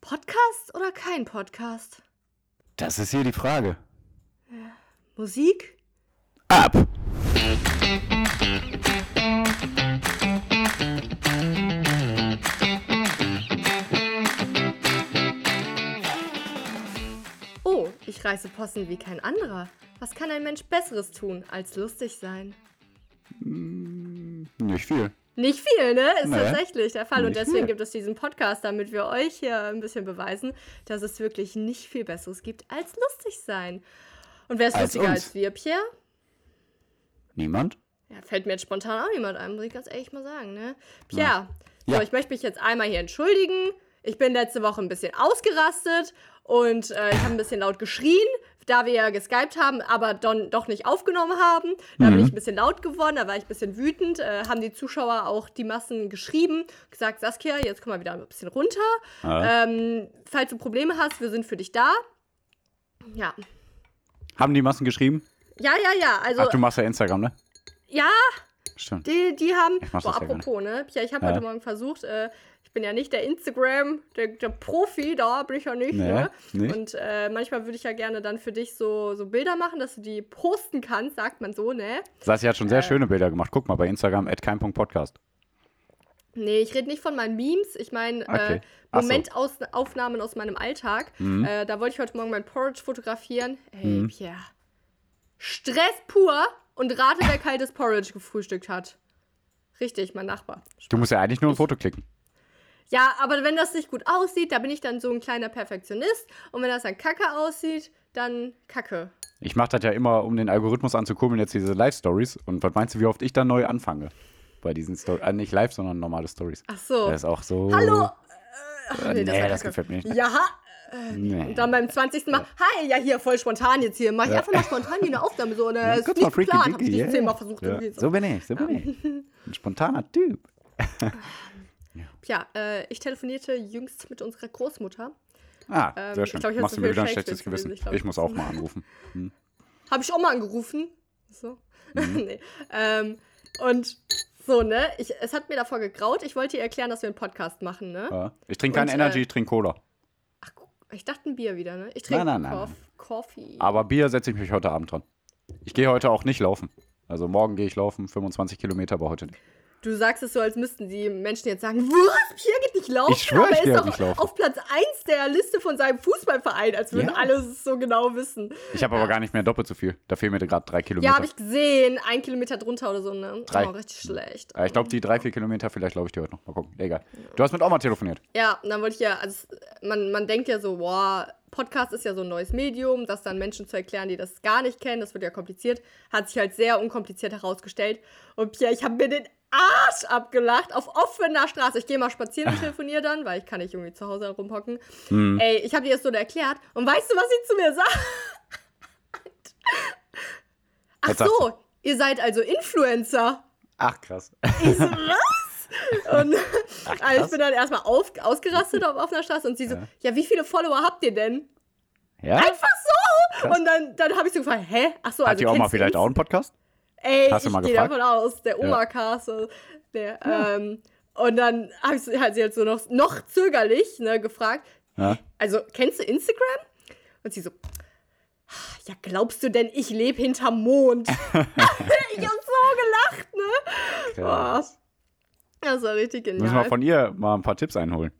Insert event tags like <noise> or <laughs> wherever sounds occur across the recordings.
Podcast oder kein Podcast? Das ist hier die Frage. Musik? Ab! Oh, ich reiße Possen wie kein anderer. Was kann ein Mensch Besseres tun, als lustig sein? Nicht viel. Nicht viel, ne? Ist Nee. tatsächlich der Fall. Und deswegen viel. gibt es diesen Podcast, damit wir euch hier ein bisschen beweisen, dass es wirklich nicht viel Besseres gibt, als lustig sein. Und wer ist Als lustiger uns. als wir, Pierre? Niemand? Ja, fällt mir jetzt spontan auch niemand ein, muss ich ganz ehrlich mal sagen, ne? Pierre, so, Ja. ich möchte mich jetzt einmal hier entschuldigen. Ich bin letzte Woche ein bisschen ausgerastet und äh, ich habe ein bisschen laut geschrien, da wir ja geskypt haben, aber don, doch nicht aufgenommen haben. Da bin Mhm. ich ein bisschen laut geworden, da war ich ein bisschen wütend. Äh, haben die Zuschauer auch die Massen geschrieben, gesagt, Saskia, jetzt komm mal wieder ein bisschen runter. Ja. Ähm, falls du Probleme hast, wir sind für dich da. Ja. Haben die Massen geschrieben? Ja, ja, ja. Also, Ach, du machst ja Instagram, ne? ja, Stimmt. Die, die haben. Boah, ja apropos, ne? Pia, ich habe Ja. heute Morgen versucht, äh, ich bin ja nicht der Instagram, der, der Profi, da bin ich ja nicht, Nee, ne? nicht? Und äh, manchmal würde ich ja gerne dann für dich so, so Bilder machen, dass du die posten kannst, sagt man so, ne? Sassi hat schon Äh. sehr schöne Bilder gemacht. Guck mal bei Instagram, at kein.podcast. Nee, ich rede nicht von meinen Memes. Ich meine Okay. äh, Ach so. Momentaufnahmen aus meinem Alltag. Mhm. Äh, da wollte ich heute Morgen mein Porridge fotografieren. Ey, Pierre. Stress pur und rate, wer kaltes Porridge gefrühstückt hat. Richtig, mein Nachbar. Du musst ja eigentlich nur ein Foto klicken. Ja, aber wenn das nicht gut aussieht, da bin ich dann so ein kleiner Perfektionist. Und wenn das dann kacke aussieht, dann kacke. Ich mache das ja immer, um den Algorithmus anzukurbeln, jetzt diese Live-Stories. Und was meinst du, wie oft ich dann neu anfange? Bei diesen Stories. Äh, nicht live, sondern normale Stories. Ach so. Das ist auch so. Hallo! Äh, ach, Äh, nee, das kacke. gefällt mir nicht. Ja, Nee. und dann beim 20. Mal, hi, ja hier, voll spontan jetzt hier. Mach ich einfach mal spontan hier eine Aufnahme so. Ne? ist Kurz nicht freaky geplant, hab ich nicht yeah. zehnmal versucht. Ja. so. So bin ich, so bin ich. Ein spontaner Typ. <laughs> Ja, äh, ich telefonierte jüngst mit unserer Großmutter. Ah, Ähm, sehr ich schön. glaub, ich Machst du mir wieder ein schlechtes Gewissen. ich Ich muss auch mal anrufen. <laughs> Habe ich auch mal angerufen. So. <laughs> Mhm. nee. ähm, und so, ne? Ich, es hat mir davor gegraut. Ich wollte ihr erklären, dass wir einen Podcast machen, ne? Ja. Ich trinke kein Und, Energy, äh, ich trinke Cola. Ach, ich dachte ein Bier wieder, ne? Ich trinke Nein, nein, nein, Coff- Coffee. Aber Bier setze ich mich heute Abend dran. Ich gehe heute auch nicht laufen. Also morgen gehe ich laufen, 25 Kilometer, aber heute nicht. Du sagst es so, als müssten die Menschen jetzt sagen, was? Pierre geht nicht laufen? Ich schwör, aber er ist halt doch nicht laufen. auf Platz 1 der Liste von seinem Fußballverein, als würden Ja. alle es so genau wissen. Ich habe aber gar nicht mehr doppelt so viel. Da fehlen mir gerade drei Kilometer. Ja, habe ich gesehen. Ein Kilometer drunter oder so, ne? Drei. Oh, richtig schlecht. Äh, ich glaube, die drei, vier Kilometer, vielleicht laufe ich die heute noch. Mal gucken. Egal. Du hast mit Oma telefoniert. Ja, und dann wollte ich ja, also man, man denkt ja so, boah, Podcast ist ja so ein neues Medium, das dann Menschen zu erklären, die das gar nicht kennen, das wird ja kompliziert, hat sich halt sehr unkompliziert herausgestellt. Und Pierre, ich habe mir den Arsch abgelacht auf offener Straße. Ich gehe mal spazieren und telefoniere dann, weil ich kann nicht irgendwie zu Hause rumhocken. Ey, ich habe dir das so erklärt und weißt du, was sie zu mir sagt? Ach so, ihr seid also Influencer. Ach, krass. Ich so, was? Und also ich bin dann erstmal auf, ausgerastet auf offener Straße und sie so, ja. wie viele Follower habt ihr denn? Ja? Einfach so! Krass. Und dann, dann habe ich so gefragt, hä? Ach so, Hat also die Oma du vielleicht auch einen Podcast? Ey, Hast ich gehe davon aus, der so, der, ähm, und dann habe ich sie- hat sie halt so noch, noch zögerlich ne, gefragt, Ja. also kennst du Instagram? Und sie so, ja, glaubst du denn, ich lebe hinterm Mond? <laughs> <laughs> ich hab so gelacht, ne? Krass. Das war richtig genial. Müssen wir von ihr mal ein paar Tipps einholen.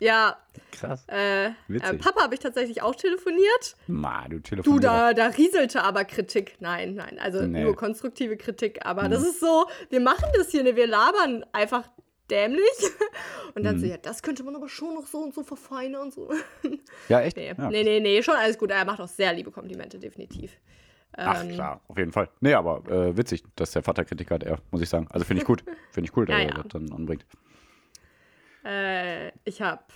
Ja, Krass. äh, äh, Papa habe ich tatsächlich auch telefoniert. Ma, du Du, telefonierst. da, da rieselte aber Kritik. Nein, nein, also Nee. nur konstruktive Kritik. Aber Mhm. das ist so, wir machen das hier, ne? wir labern einfach dämlich. <laughs> Und dann so, Mhm. ja, das könnte man aber schon noch so und so verfeinern und so. Ja, echt? Nee, Ja. nee, nee, nee, schon alles gut. Er macht auch sehr liebe Komplimente, definitiv. Ach, Ähm, klar, auf jeden Fall. Nee, aber äh, witzig, dass der Vater Kritik hat, er, muss ich sagen. Also finde ich gut. <laughs> Finde ich cool, dass Ja, er ja. das dann anbringt. Äh, ich hab,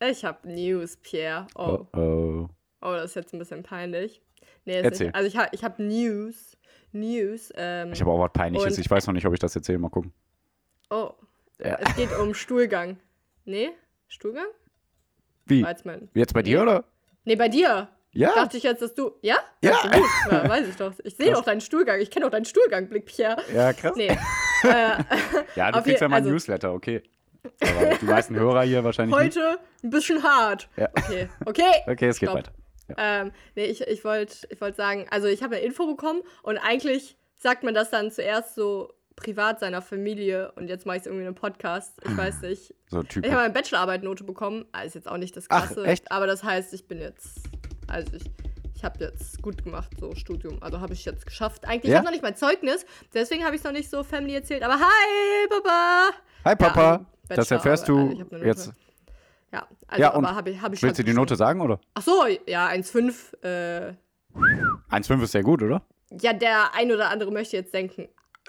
ich hab News, Pierre. Oh, Oh, oh. oh, das ist jetzt ein bisschen peinlich. Nee, Erzähl. nicht. Also ich hab, ich hab News. News. Ähm, Ich habe auch was Peinliches. Ich weiß noch nicht, ob ich das erzähle. Mal gucken. oh, Ja. es geht um Stuhlgang. Nee? Stuhlgang? Wie? Mein. Jetzt bei dir, oder? Nee, bei dir. Ja. Dachte ich jetzt, dass du. Ja? Ja. Gut. ja weiß ich doch. Ich sehe doch deinen Stuhlgang. Ich kenne doch deinen Stuhlgang, Blick, Pierre. Ja, krass. Nee. äh, Ja, du kriegst ja mal ein also- Newsletter, okay. Aber die meisten Hörer hier wahrscheinlich nicht. Heute ein bisschen hart. Ja. Okay, okay. <laughs> Okay, es geht Stopp. weiter. Ähm, nee, ich, ich wollte ich wollt sagen, also ich habe eine Info bekommen und eigentlich sagt man das dann zuerst so privat seiner Familie und jetzt mache ich es irgendwie in einem Podcast. Ich weiß <laughs> nicht. So Ich typisch. habe eine Bachelorarbeit-Note bekommen. Ah, Ist jetzt auch nicht das Ach, Krasse. echt? Aber das heißt, ich bin jetzt. Also ich, ich habe jetzt gut gemacht, so Studium. Also habe ich jetzt geschafft. Eigentlich Ja? ich habe noch nicht mein Zeugnis, deswegen habe ich es noch nicht so Family erzählt. Aber hi, Papa! Hi Papa, also das erfährst Bachelorarbeit. du eine jetzt. Ja, also Ja, aber habe ich, hab ich Willst du die Note sagen, oder? Ach so, ja, 1,5. Äh, 1,5 ist sehr gut, oder? ja, der ein oder andere möchte jetzt denken,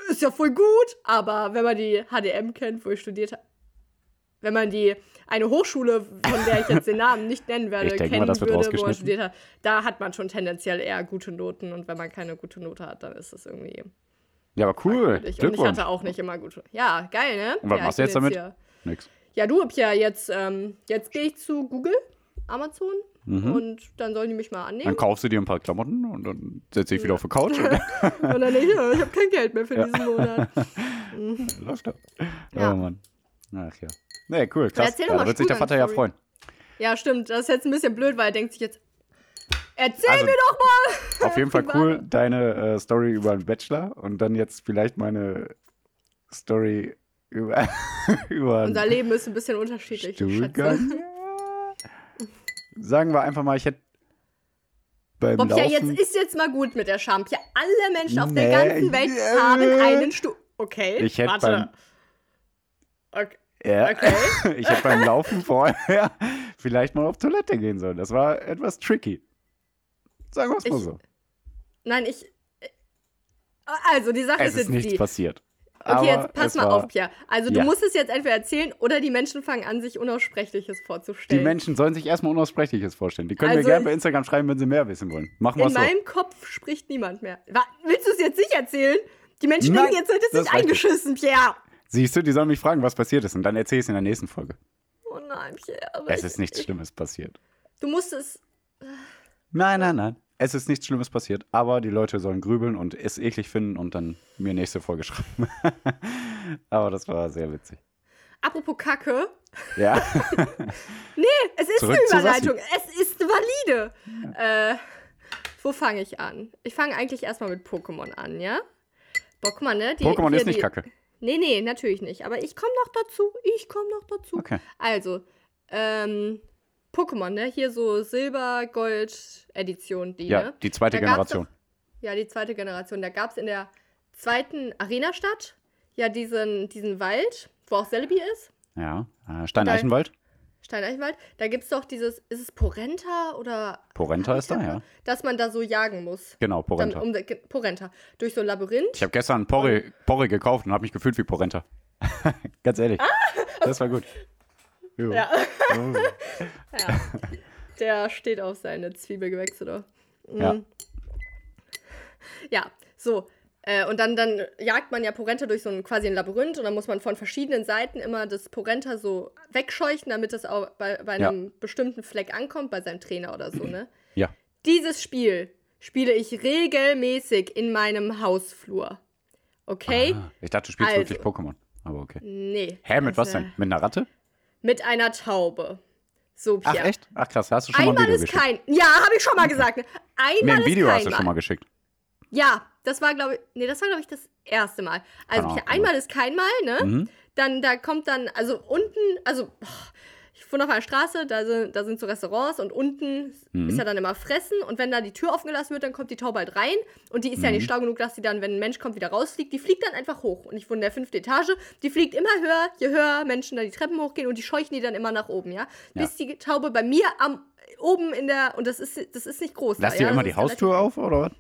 ist ja voll gut, aber wenn man die HDM kennt, wo ich studiert habe, wenn man die eine Hochschule, von der ich jetzt den Namen nicht nennen <laughs> werde, denke kennen würde, wo rausgeschnitten. studiert hat, da hat man schon tendenziell eher gute Noten und wenn man keine gute Note hat, dann ist das irgendwie Ja, aber cool. fragwürdig. Und ich Glückwunsch. hatte auch nicht immer gute. Ja, geil, ne? Und was ja, machst du jetzt damit? hier- Nix. Ja, du hab ja jetzt, ähm, jetzt gehe ich zu Google, Amazon und dann sollen die mich mal Mhm. Dann annehmen. kaufst du dir ein paar Klamotten und dann setze ich wieder auf die Couch und <laughs> Und dann ich, ja, ich habe kein Geld mehr für diesen Monat. <laughs> läuft das. Ja. Oh Mann. Ach ja. Nee, cool, krass. Ja, doch da wird sich der Vater ja freuen. Ja, stimmt. Das ist jetzt ein bisschen blöd, weil er denkt sich jetzt, erzähl Also, mir doch mal! Auf jeden <laughs> Fall cool, deine äh, Story über den Bachelor und dann jetzt vielleicht meine Story über, <laughs> über Unser Leben ist ein bisschen unterschiedlich. Stuhlgang. Sagen wir einfach mal, ich hätte beim Bob, ja, Laufen... jetzt ist jetzt mal gut mit der Scham. Ja, alle Menschen auf der Nee, ganzen Welt äh, haben einen Stuhl. Okay, Ich hätte warte. Okay. ja, okay. <laughs> ich hätte beim Laufen vorher vielleicht mal auf Toilette gehen sollen. Das war etwas tricky. Sagen wir es mal so. Nein, ich. äh, Also, die Sache Es ist ist nichts die. passiert. Okay, Aber jetzt pass mal auf, Pierre. Also, du Ja. musst es jetzt entweder erzählen oder die Menschen fangen an, sich Unaussprechliches Die vorzustellen. Menschen sollen sich erstmal Unaussprechliches vorstellen. Die können Also- mir gerne bei Instagram schreiben, wenn sie mehr wissen wollen. Machen wir In so. meinem Kopf spricht niemand mehr. Willst du es jetzt nicht erzählen? Die Menschen Nein, denken, jetzt das nicht reicht eingeschissen, Pierre. Siehst du, die sollen mich fragen, was passiert ist. Und dann erzähl ich es in der nächsten Folge. Oh nein, Pierre. Es ist nichts ich- Schlimmes passiert. Du musst es. Nein, nein, nein. Es ist nichts Schlimmes passiert. Aber die Leute sollen grübeln und es eklig finden und dann mir nächste Folge <laughs> schreiben. aber das war sehr witzig. Apropos Kacke. Ja. <laughs> Es ist Zurück eine. Überleitung. Es ist valide. Äh, wo fange ich an? Ich fange eigentlich erstmal mit Pokémon an, ja? Pokémon, ne? Die- Pokémon hier ist nicht die- kacke. Nee, nee, natürlich nicht. Aber ich komme noch dazu. Ich komme noch dazu. Okay. Also, ähm, Pokémon, ne? Hier so Silber-Gold-Edition, die, Ja, ne? die zweite Da Generation. Ja, die zweite Generation. Da gab es in der zweiten Arena-Stadt ja diesen, diesen Wald, wo auch Celebi ist. Ja. Äh, Stein-Eichenwald. Steineichenwald. Da gibt es doch dieses, ist es Porenta oder. Porenta ist da, ja Dass man da so jagen muss. Genau, Porenta. Dann um, Porenta. Durch so ein Labyrinth. Ich habe gestern Porre, Porre gekauft und habe mich gefühlt wie Porenta. <laughs> Ganz ehrlich. Das war gut. <laughs> Jo. Ja. Oh. <laughs> ja. Der steht auf seine Zwiebelgewächse da. Mhm. Ja. Ja, so. Äh, und dann, dann jagt man ja Porenta durch so ein quasi ein Labyrinth und dann muss man von verschiedenen Seiten immer das Porenta so wegscheuchen, damit es auch bei, bei Ja. einem bestimmten Fleck ankommt, bei seinem Trainer oder so, ne? Ja. Dieses Spiel spiele ich regelmäßig in meinem Hausflur. Okay? Ah, ich dachte, du spielst Also. wirklich Pokémon. Aber okay. Nee. Hä, mit was Also, denn? Mit einer Ratte? Mit einer Taube. So, Ach, Pia. echt? Ach, krass. Hast du schon mal Einmal ein Video ist geschickt? kein. Ja, habe ich schon mal gesagt. Ne? Einmal Nee, ein ist Video kein hast du Mal. schon mal geschickt. Ja, das war, glaube ich. Nee, das war, glaube ich, das erste Mal. Also, Pia, einmal ist kein Mal, ne? Mhm. Dann, da kommt dann, also unten, also, boah, ich wohne auf einer Straße, da sind, da sind so Restaurants und unten Mhm. ist ja dann immer Fressen und wenn da die Tür offen gelassen wird, dann kommt die Taube halt rein und die ist ja Mhm. nicht schlau genug, dass sie dann, wenn ein Mensch kommt, wieder rausfliegt. Die fliegt dann einfach hoch und ich wohne in der fünften Etage. Die fliegt immer höher, je höher Menschen da die Treppen hochgehen und die scheuchen die dann immer nach oben, ja? Ja. Bis die Taube bei mir am oben in der, und das ist, das ist nicht groß. Lass da, dir ja? immer Das die Haustür auf, oder was?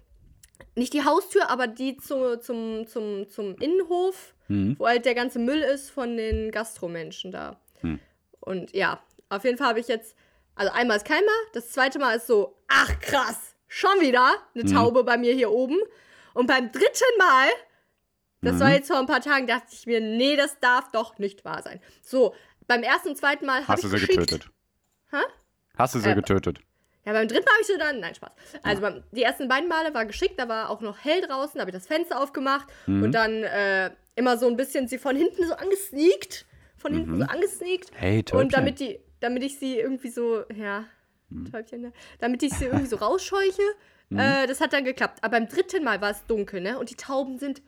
nicht die Haustür, aber die zu, zum, zum, zum Innenhof, Mhm. wo halt der ganze Müll ist von den Gastromenschen da. Hm. Und ja, auf jeden Fall habe ich jetzt, also einmal ist kein Mal, das zweite Mal ist so, ach krass, schon wieder eine Mhm. Taube bei mir hier oben. Und beim dritten Mal, das Mhm. war jetzt vor ein paar Tagen, dachte ich mir, nee, das darf doch nicht wahr sein. So, beim ersten und zweiten Mal habe Hast ich du sie geschickt. getötet? Hä? Hast du sie Äh, getötet? Ja, beim dritten Mal habe ich sie dann. Nein, Spaß. Also beim, die ersten beiden Male war geschickt, da war auch noch hell draußen, da habe ich das Fenster aufgemacht Mhm. und dann äh, immer so ein bisschen sie von hinten so angesneakt, von hinten so angesneakt. Hey, Und Täubchen. damit die, damit ich sie irgendwie so, ja, Täubchen, ne? Damit ich sie irgendwie so rausscheuche. Äh, das hat dann geklappt. Aber beim dritten Mal war es dunkel, ne? Und die Tauben sind,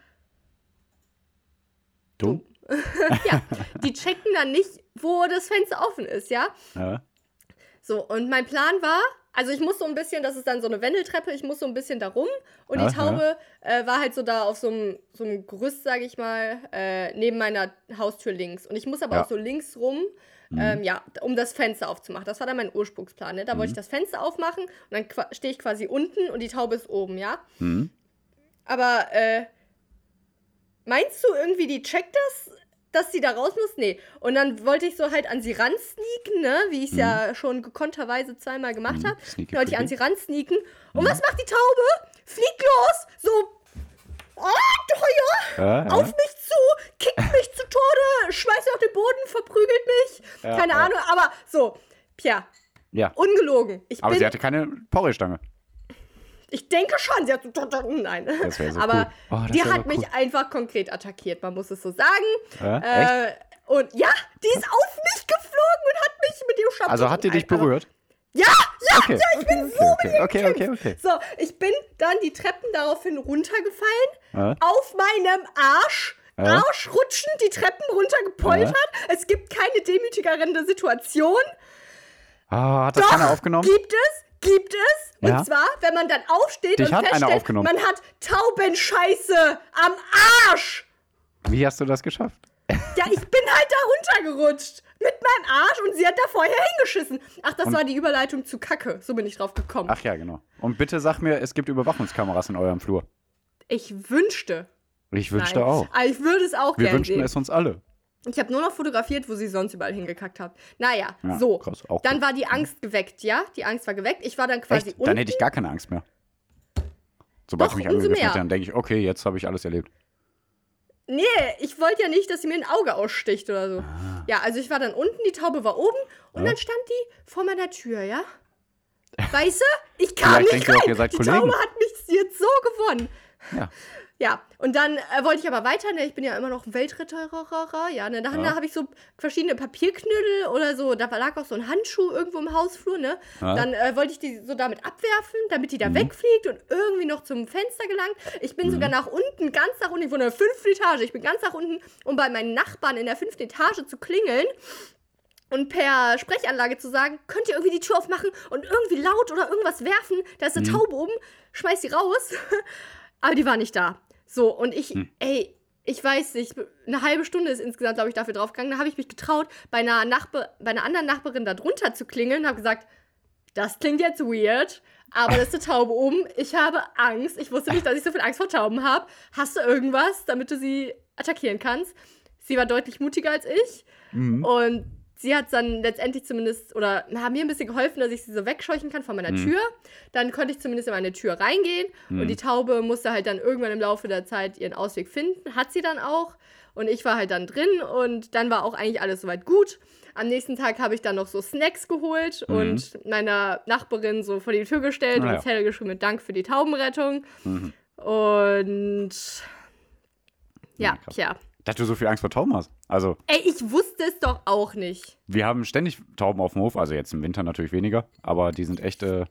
Dumm? <laughs> ja, die checken dann nicht, wo das Fenster offen ist, ja? Ja. So, und mein Plan war, also ich muss so ein bisschen, das ist dann so eine Wendeltreppe, ich muss so ein bisschen da rum. Und Aha. die Taube äh, war halt so da auf so einem, so einem Gerüst, sage ich mal, äh, neben meiner Haustür links. Und ich muss aber Ja. auch so links rum, ähm, ja, um das Fenster aufzumachen. Das war dann mein Ursprungsplan. Ne? Da wollte ich das Fenster aufmachen und dann stehe ich quasi unten und die Taube ist oben, ja. Mhm. Aber äh, meinst du irgendwie, die checkt das, dass sie da raus muss? Nee. Und dann wollte ich so halt an sie ransneaken, ne? Wie ich es ja schon gekonnterweise zweimal gemacht Mhm. habe. Wollte ich an sie ransneaken. Und was macht die Taube? Fliegt los! So. Ah, teuer! Ja, ja. Auf mich zu, kickt mich zu Tode, schmeißt mich auf den Boden, verprügelt mich. Ja, Keine. Ahnung, aber so, Pia, ja. ungelogen. Ich Aber sie hatte keine Porridge-Stange. Ich denke schon, sie hat so. Nein. So Aber cool. Oh, die hat mich cool. einfach konkret attackiert, man muss es so sagen. Ja? Äh, und ja, die ist auf mich geflogen und hat mich mit dem Schatten. Also hat die dich berührt? Ja, ja, Okay. ja, ich bin okay, so okay, okay, okay, okay. So, ich bin dann die Treppen daraufhin runtergefallen, Ja. auf meinem Arsch. Ja. Arschrutschend die Treppen runtergepoltert. Es gibt keine demütigere Situation. Ah, hat das Doch, keiner aufgenommen? Gibt es, gibt es. Und Ja. zwar, wenn man dann aufsteht Dich und hat feststellt, man hat Taubenscheiße am Arsch. Wie hast du das geschafft? Ja, ich bin halt da runtergerutscht. Mit meinem Arsch und sie hat da vorher hingeschissen. Ach, das Und- war die Überleitung zu Kacke. So bin ich drauf gekommen. Ach ja, genau. Und bitte sag mir, es gibt Überwachungskameras in eurem Flur. Ich wünschte. Ich wünschte Nein. auch. Aber ich würde es auch Wir gerne wünschten sehen. es uns alle. Ich habe nur noch fotografiert, wo sie sonst überall hingekackt hat. Naja, Ja, so. krass, auch dann war die Angst geweckt, ja? Die Angst war geweckt. Ich war dann quasi Echt? unten. Dann hätte ich gar keine Angst mehr. Sobald Doch, sie mich angegriffen hat, dann denke ich, okay, jetzt habe ich alles erlebt. Nee, ich wollte ja nicht, dass sie mir ein Auge aussticht oder so. Ja, also ich war dann unten, die Taube war oben und Ah. Ja. dann stand die vor meiner Tür, ja? <laughs> Weißt du? Ich kam Vielleicht nicht rein. auch, ihr seid die Kollegen. Taube hat mich jetzt so gewonnen. Ja. Ja, und dann äh, wollte ich aber weiter, ne? Ich bin ja immer noch ein Weltretterer, ja, ne? Dann Ja. habe ich so verschiedene Papierknödel oder so, da lag auch so ein Handschuh irgendwo im Hausflur, ne? Ja. Dann äh, wollte ich die so damit abwerfen, damit die da Mhm. wegfliegt und irgendwie noch zum Fenster gelangt. Ich bin sogar nach unten, ganz nach unten, ich wohne in der fünften Etage, ich bin ganz nach unten, um bei meinen Nachbarn in der fünften Etage zu klingeln und per Sprechanlage zu sagen, könnt ihr irgendwie die Tür aufmachen und irgendwie laut oder irgendwas werfen, da ist eine Taube oben, schmeiß sie raus. Aber die war nicht da. So, und ich, ey, ich weiß nicht, eine halbe Stunde ist insgesamt, glaube ich, dafür draufgegangen. Da habe ich mich getraut, bei einer, Nachbar bei einer anderen Nachbarin da drunter zu klingeln und habe gesagt, das klingt jetzt weird, aber das ist eine Taube oben. Ich habe Angst. Ich wusste nicht, dass ich so viel Angst vor Tauben habe. Hast du irgendwas, damit du sie attackieren kannst? Sie war deutlich mutiger als ich. Mhm. Und sie hat dann letztendlich zumindest, oder na, mir ein bisschen geholfen, dass ich sie so wegscheuchen kann von meiner Mhm. Tür. Dann konnte ich zumindest in meine Tür reingehen. Und die Taube musste halt dann irgendwann im Laufe der Zeit ihren Ausweg finden. Hat sie dann auch. Und ich war halt dann drin und dann war auch eigentlich alles soweit gut. Am nächsten Tag habe ich dann noch so Snacks geholt Mhm. und meiner Nachbarin so vor die Tür gestellt Ah, und ja. Helle geschrieben mit Dank für die Taubenrettung. Mhm. Und ja, krass. tja. Dass du so viel Angst vor Tauben hast. Also, Ey, ich wusste es doch auch nicht. wir haben ständig Tauben auf dem Hof, also jetzt im Winter natürlich weniger, aber die sind echt äh,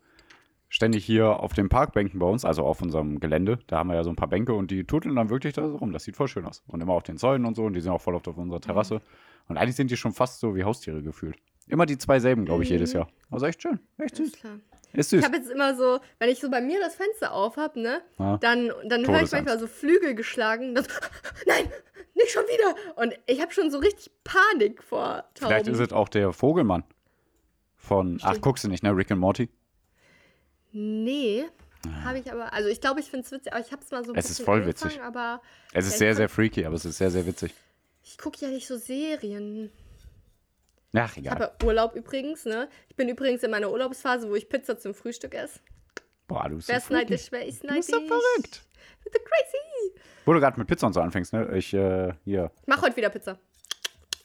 ständig hier auf den Parkbänken bei uns, also auf unserem Gelände. Da haben wir ja so ein paar Bänke und die tuteln dann wirklich da so rum. Das sieht voll schön aus. Und immer auf den Zäunen und so und die sind auch voll oft auf unserer Terrasse. Und eigentlich sind die schon fast so wie Haustiere gefühlt. Immer die zwei selben, glaube ich, jedes Jahr. Also echt schön, echt süß. Ist klar. Ist süß. Ich habe jetzt immer so, wenn ich so bei mir das Fenster auf habe, ne, Ja. dann, dann höre ich manchmal so Flügel geschlagen. Das, <laughs> nein, nicht schon wieder. Und ich habe schon so richtig Panik vor Tauben. Vielleicht ist es auch der Vogelmann von, ach, guckst du nicht, ne? Rick and Morty. Nee, habe ich aber, also ich glaube, ich finde es witzig, aber ich habe es mal so ein Es ist voll angefangen, witzig. aber Es ist Ja, sehr, ich sehr freaky, aber es ist sehr, sehr witzig. ich gucke ja nicht so Serien. Ach, Ich egal. habe ja Urlaub übrigens, ne? Ich bin übrigens in meiner Urlaubsphase, wo ich Pizza zum Frühstück esse. Boah, du bist so Wer ist freaky. neidisch? Wer ist Du neidisch? bist so verrückt. Bitte crazy. Wo du gerade mit Pizza und so anfängst, ne? Ich, äh, hier. Ich mach heute wieder Pizza.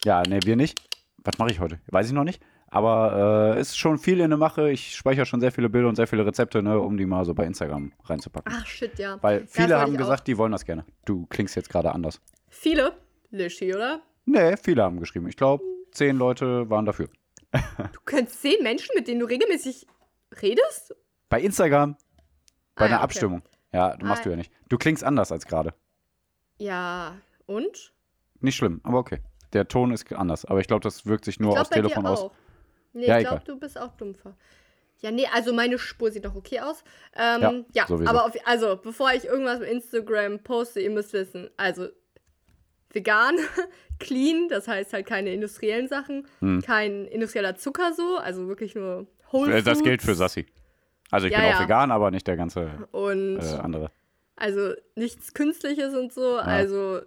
Ja, ne, wir nicht. Was mache ich heute? Weiß ich noch nicht. Aber äh, ist schon viel in der Mache. Ich speichere schon sehr viele Bilder und sehr viele Rezepte, ne, um die mal so bei Instagram reinzupacken. Ach shit, ja. Weil viele haben ich auch. gesagt, die wollen das gerne. Du klingst jetzt gerade anders. Viele? Lischi, oder? Nee, viele haben geschrieben. Ich glaube, zehn Leute waren dafür. <laughs> Du kennst zehn Menschen, mit denen du regelmäßig redest? Bei Instagram, bei Ah, einer okay. Abstimmung. Ja, du machst du ja nicht. Du klingst anders als gerade. Ja, und? Nicht schlimm, aber okay. Der Ton ist anders, aber ich glaube, das wirkt sich nur aufs Telefon aus. Nee, Ja, ich glaube, du bist auch dumpfer. Ja, nee, also meine Spur sieht doch okay aus. Ähm, Ja, ja, aber auf, also, bevor ich irgendwas mit Instagram poste, ihr müsst wissen, also vegan, <laughs> clean, das heißt halt keine industriellen Sachen, kein industrieller Zucker so, also wirklich nur Whole Hm. Äh, Das Foods gilt für Sassi. Also ich Ja, bin auch ja. vegan, aber nicht der ganze Und äh, andere. also nichts Künstliches und so, also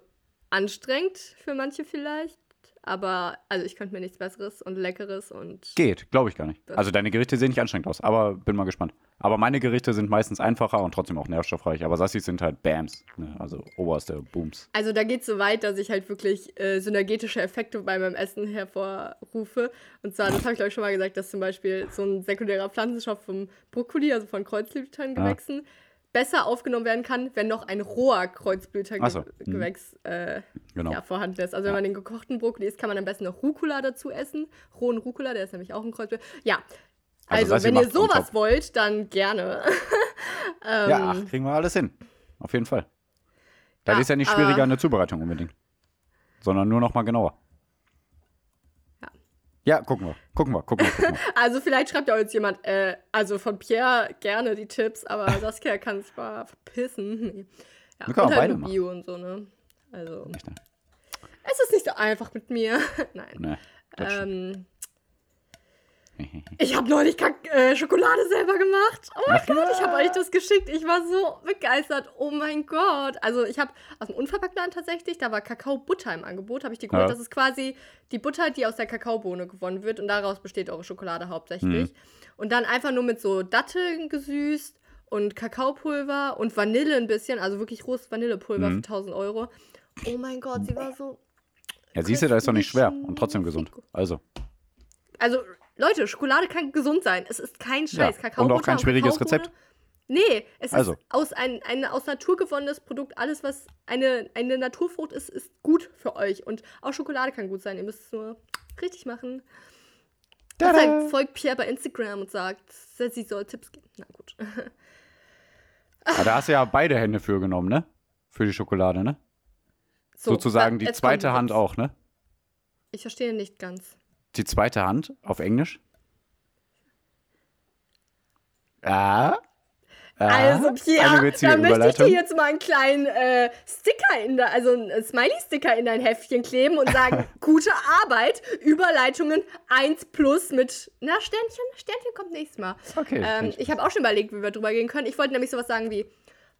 anstrengend für manche vielleicht, aber also ich könnte mir nichts Besseres und Leckeres und Geht, glaube ich gar nicht. Also deine Gerichte sehen nicht anstrengend aus, aber bin mal gespannt. Aber meine Gerichte sind meistens einfacher und trotzdem auch nährstoffreich. Aber Sassis sind halt Bams, ne? also oberste Booms. Also da geht es so weit, dass ich halt wirklich äh, synergetische Effekte bei meinem Essen hervorrufe. Und zwar, das habe ich glaube ich schon mal gesagt, dass zum Beispiel so ein sekundärer Pflanzenstoff vom Brokkoli, also von Kreuzblüterngewächsen, besser aufgenommen werden kann, wenn noch ein roher Ach so, Kreuzblütergewächs äh, Genau. ja, vorhanden ist. Also wenn man den gekochten Brokkoli isst, kann man am besten noch Rucola dazu essen. Rohen Rucola, der ist nämlich auch ein Kreuzblüter. Ja. Also Also, wenn ihr sowas wollt, dann gerne. <laughs> Ähm, ja, ach, kriegen wir alles hin. Auf jeden Fall. Das Ja, ist ja nicht schwieriger in der Zubereitung unbedingt. Sondern nur noch mal genauer. Ja. Ja, gucken wir. Gucken wir, gucken wir, gucken wir. <laughs> Also vielleicht schreibt ja jetzt jemand, äh, also von Pierre gerne die Tipps, aber <laughs> Saskia kann sich mal verpissen. Ja, Wir können auch halt beide machen. Bio und so, ne? Also, Echt, ne? es ist nicht so einfach mit mir. Nein. Nee. Ähm, <laughs> ich habe neulich Kack äh, Schokolade selber gemacht. Oh mein Ach Gott, ich ja. habe euch das geschickt. Ich war so begeistert. Oh mein Gott. Also ich habe aus dem Unverpacktladen tatsächlich, da war Kakaobutter im Angebot, habe ich die geholt. Ja. Das ist quasi die Butter, die aus der Kakaobohne gewonnen wird und daraus besteht eure Schokolade hauptsächlich. Mhm. Und dann einfach nur mit so Datteln gesüßt und Kakaopulver und Vanille ein bisschen, also wirklich rohes Vanillepulver Mhm. für 1000 Euro. Oh mein Gott, sie war so Ja, siehst du, da ist doch nicht schwer und trotzdem gesund. Also, Also, Leute, Schokolade kann gesund sein. Es ist kein Ja, Scheiß. Kakao und auch kein schwieriges Rezept. Nee, es Also. ist aus ein, ein aus Natur gewonnenes Produkt. Alles, was eine, eine Naturfrucht ist, ist gut für euch. Und auch Schokolade kann gut sein. Ihr müsst es nur richtig machen. Deshalb folgt Pierre bei Instagram und sagt, sie soll Tipps geben. Na gut. ja, <laughs> da hast du ja beide Hände für genommen, ne? Für die Schokolade, ne? So, Sozusagen die zweite Hand auch, ne? Ich verstehe nicht ganz. Die zweite Hand auf Englisch. Ja. Ja, Also, witzige da möchte ich dir jetzt mal einen kleinen äh, Sticker in der, also einen Smiley-Sticker in dein Heftchen kleben und sagen, <laughs> gute Arbeit, Überleitungen 1 plus mit, na, Sternchen, Sternchen kommt nächstes Mal. Okay, Ähm, ich habe auch schon überlegt, wie wir drüber gehen können. Ich wollte nämlich sowas sagen wie,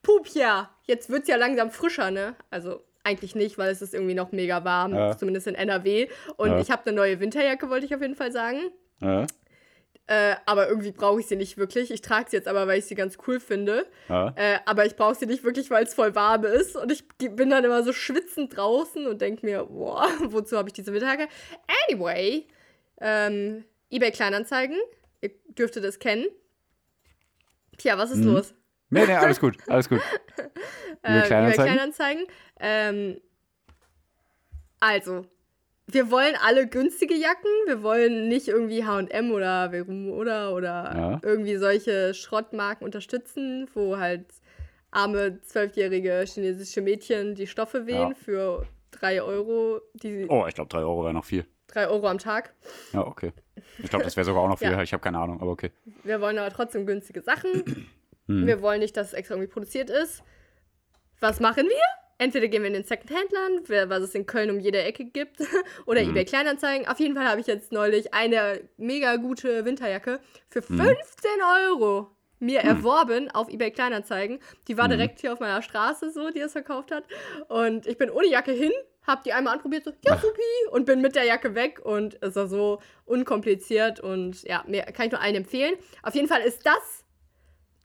Puh, Pierre, jetzt wird's ja langsam frischer, ne? Also, eigentlich nicht, weil es ist irgendwie noch mega warm, Ja. zumindest in NRW. Und Ja. ich habe eine neue Winterjacke, wollte ich auf jeden Fall sagen. Ja, Äh, aber irgendwie brauche ich sie nicht wirklich. Ich trage sie jetzt aber, weil ich sie ganz cool finde. Äh, aber ich brauche sie nicht wirklich, weil es voll warm ist. Und ich bin dann immer so schwitzend draußen und denke mir, boah, <laughs> wozu habe ich diese Winterjacke? Anyway, ähm, eBay Kleinanzeigen. Ihr dürftet es kennen. Tja, was ist Mhm. los? Nee, nee, alles gut, alles gut. <laughs> Äh, Kleinanzeigen. Kleinanzeigen. Ähm, also, wir wollen alle günstige Jacken. Wir wollen nicht irgendwie H&M oder Verum oder oder Ja. irgendwie solche Schrottmarken unterstützen, wo halt arme zwölfjährige chinesische Mädchen die Stoffe wählen Ja. für drei Euro, die Oh, ich glaube, drei Euro wäre noch viel. drei Euro am Tag. Ja, okay. Ich glaube, das wäre sogar auch noch <laughs> viel. Ja. Ich habe keine Ahnung, aber okay. Wir wollen aber trotzdem günstige Sachen. Hm. Wir wollen nicht, dass es extra irgendwie produziert ist. Was machen wir? Entweder gehen wir in den Secondhand-Laden, was es in Köln um jede Ecke gibt, <laughs> oder Hm. eBay Kleinanzeigen. Auf jeden Fall habe ich jetzt neulich eine mega gute Winterjacke für Hm. 15 Euro mir erworben auf eBay Kleinanzeigen. Die war direkt hier auf meiner Straße so, die es verkauft hat. Und ich bin ohne Jacke hin, habe die einmal anprobiert, so, ja, supi, und bin mit der Jacke weg. Und es war so unkompliziert und ja, mir kann ich nur allen empfehlen. Auf jeden Fall ist das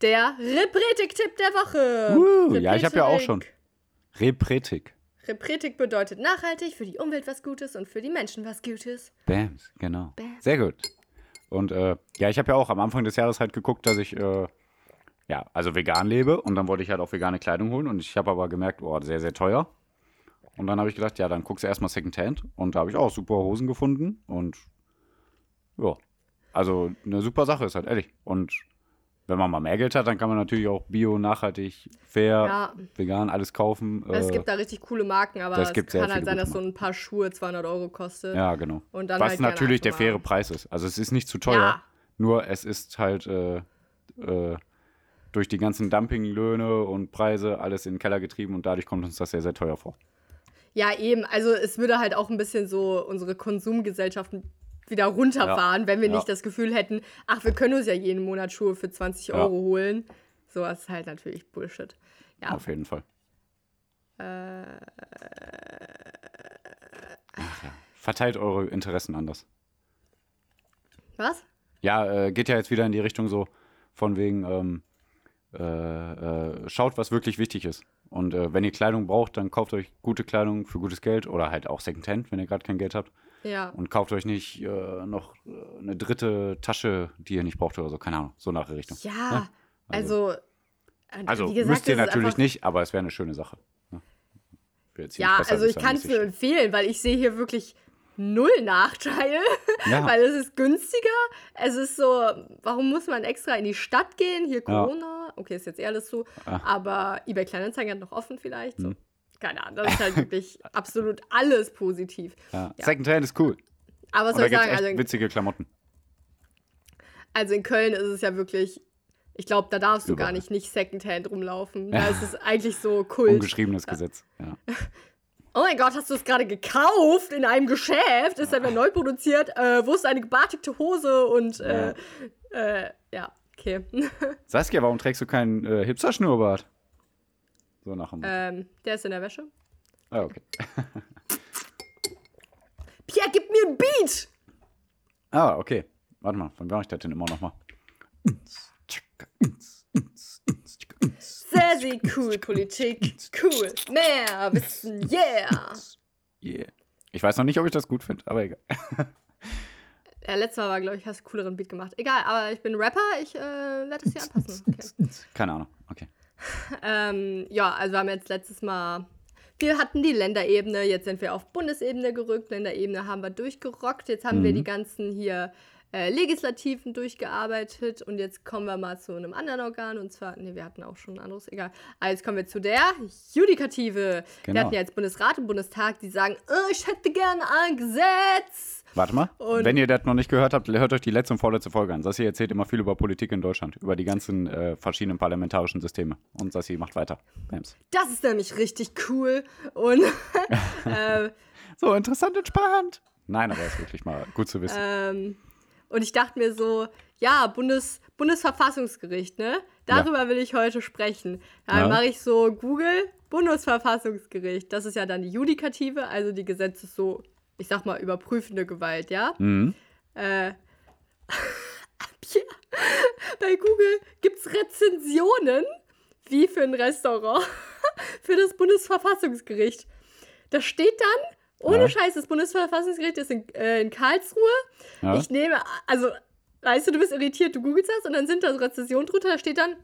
der Repretik-Tipp der Woche. Uh, ja, ich habe ja auch schon. Repretik. Repretik. Bedeutet nachhaltig, für die Umwelt was Gutes und für die Menschen was Gutes. Bams, genau. Bams. Sehr gut. Und äh, ja, ich habe ja auch am Anfang des Jahres halt geguckt, dass ich äh, ja, also vegan lebe und dann wollte ich halt auch vegane Kleidung holen und ich habe aber gemerkt, oh, sehr, sehr teuer. Und dann habe ich gedacht, ja, dann guckst du erstmal Secondhand. Und da habe ich auch super Hosen gefunden. Und ja, also eine super Sache ist halt ehrlich. Und wenn man mal mehr Geld hat, dann kann man natürlich auch bio, nachhaltig, fair, Ja. vegan alles kaufen. Es Äh, gibt da richtig coole Marken, aber es kann halt sein, dass so ein paar Schuhe 200 Euro kostet. ja, genau. Was halt natürlich der faire Preis ist. Also es ist nicht zu teuer. Ja. Nur es ist halt äh, äh, durch die ganzen Dumpinglöhne und Preise alles in den Keller getrieben und dadurch kommt uns das sehr, sehr teuer vor. Ja, eben. Also es würde halt auch ein bisschen so unsere Konsumgesellschaften wieder runterfahren, wenn wir Ja. nicht das Gefühl hätten, ach, wir können uns ja jeden Monat Schuhe für 20 Ja. Euro holen. Sowas ist halt natürlich Bullshit. Ja. Auf jeden Fall. Äh, Verteilt eure Interessen anders. was? Ja, äh, geht ja jetzt wieder in die Richtung so von wegen, ähm, äh, äh, schaut, was wirklich wichtig ist. Und äh, wenn ihr Kleidung braucht, dann kauft euch gute Kleidung für gutes Geld oder halt auch Secondhand, wenn ihr gerade kein Geld habt. Ja. Und kauft euch nicht äh, noch äh, eine dritte Tasche, die ihr nicht braucht oder so. Keine Ahnung, so nach der Richtung. Ja, also. äh, Also gesagt, müsst ihr natürlich nicht, aber es wäre eine schöne Sache. ne? Ja, also ich kann es ja nur empfehlen, weil ich sehe hier wirklich null Nachteile, <laughs> Ja. weil es ist günstiger. Es ist so, warum muss man extra in die Stadt gehen? Hier Ja. Corona, okay, ist jetzt eher alles so, Ah. aber eBay Kleinanzeigen hat noch offen vielleicht. So. Hm. Keine Ahnung, das ist halt wirklich <laughs> absolut alles positiv. Ja. Ja. Secondhand ist cool. Aber was soll ich sagen? echt Also in, witzige Klamotten. also in Köln ist es ja wirklich, ich glaube, da darfst du gar nicht nicht Secondhand rumlaufen. <laughs> Da ist es eigentlich so Kult. Ungeschriebenes Gesetz. Ja. <laughs> Oh mein Gott, hast du es gerade gekauft in einem Geschäft? Ist einfach neu produziert? Äh, wo ist deine gebartigte Hose? Und äh, äh, ja, okay. Saskia, warum trägst du keinen äh, Hipster-Schnurrbart? So nach dem. ähm, der ist in der Wäsche. Ah, okay. <laughs> Pierre, gib mir ein Beat! Ah, okay. Warte mal, wann war ich das denn immer noch mal? Sehr, sehr cool, Politik. Cool. Mehr Wissen, yeah! Yeah. Ich weiß noch nicht, ob ich das gut finde, aber egal. <laughs> Ja, letztes Mal war, glaube ich, hast du einen cooleren Beat gemacht. Egal, aber ich bin Rapper, ich äh, werde es hier anpassen. Okay. Keine Ahnung. Okay. Ähm, ja, also wir haben jetzt letztes Mal, wir hatten die Länderebene, jetzt sind wir auf Bundesebene gerückt, Länderebene haben wir durchgerockt, jetzt haben wir die ganzen hier äh, Legislativen durchgearbeitet und jetzt kommen wir mal zu einem anderen Organ und zwar, nee, wir hatten auch schon ein anderes, egal. Also jetzt kommen wir zu der Judikative. Genau. Wir hatten ja jetzt Bundesrat und Bundestag, die sagen, äh, ich hätte gerne ein Gesetz. Warte mal. Und- Wenn ihr das noch nicht gehört habt, hört euch die letzte und vorletzte Folge an. Sassi erzählt immer viel über Politik in Deutschland, über die ganzen äh, verschiedenen parlamentarischen Systeme. Und Sassi macht weiter. Bams. Das ist nämlich richtig cool und <laughs> äh, <laughs> So, interessant und spannend. Nein, aber ist wirklich mal gut zu wissen. Ähm, und ich dachte mir so, ja, Bundes, Bundesverfassungsgericht, ne? Darüber will ich heute sprechen. Dann Ja. mache ich so Google, Bundesverfassungsgericht. Das ist ja dann die Judikative, also die Gesetze so, ich sag mal, überprüfende Gewalt, ja? Mhm. Äh, <laughs> ja, bei Google gibt es Rezensionen, wie für ein Restaurant, <laughs> für das Bundesverfassungsgericht. Da steht dann, ohne Ja. Scheiß, das Bundesverfassungsgericht ist in, äh, in Karlsruhe. Ja. Ich nehme, also, weißt du, du bist irritiert, du googelst das und dann sind da so Rezensionen drunter, da steht dann,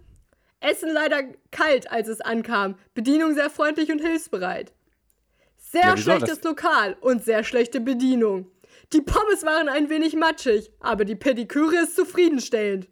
Essen leider kalt, als es ankam. Bedienung sehr freundlich und hilfsbereit. Sehr Ja, schlechtes Das- Lokal und sehr schlechte Bedienung. Die Pommes waren ein wenig matschig, aber die Pediküre ist zufriedenstellend.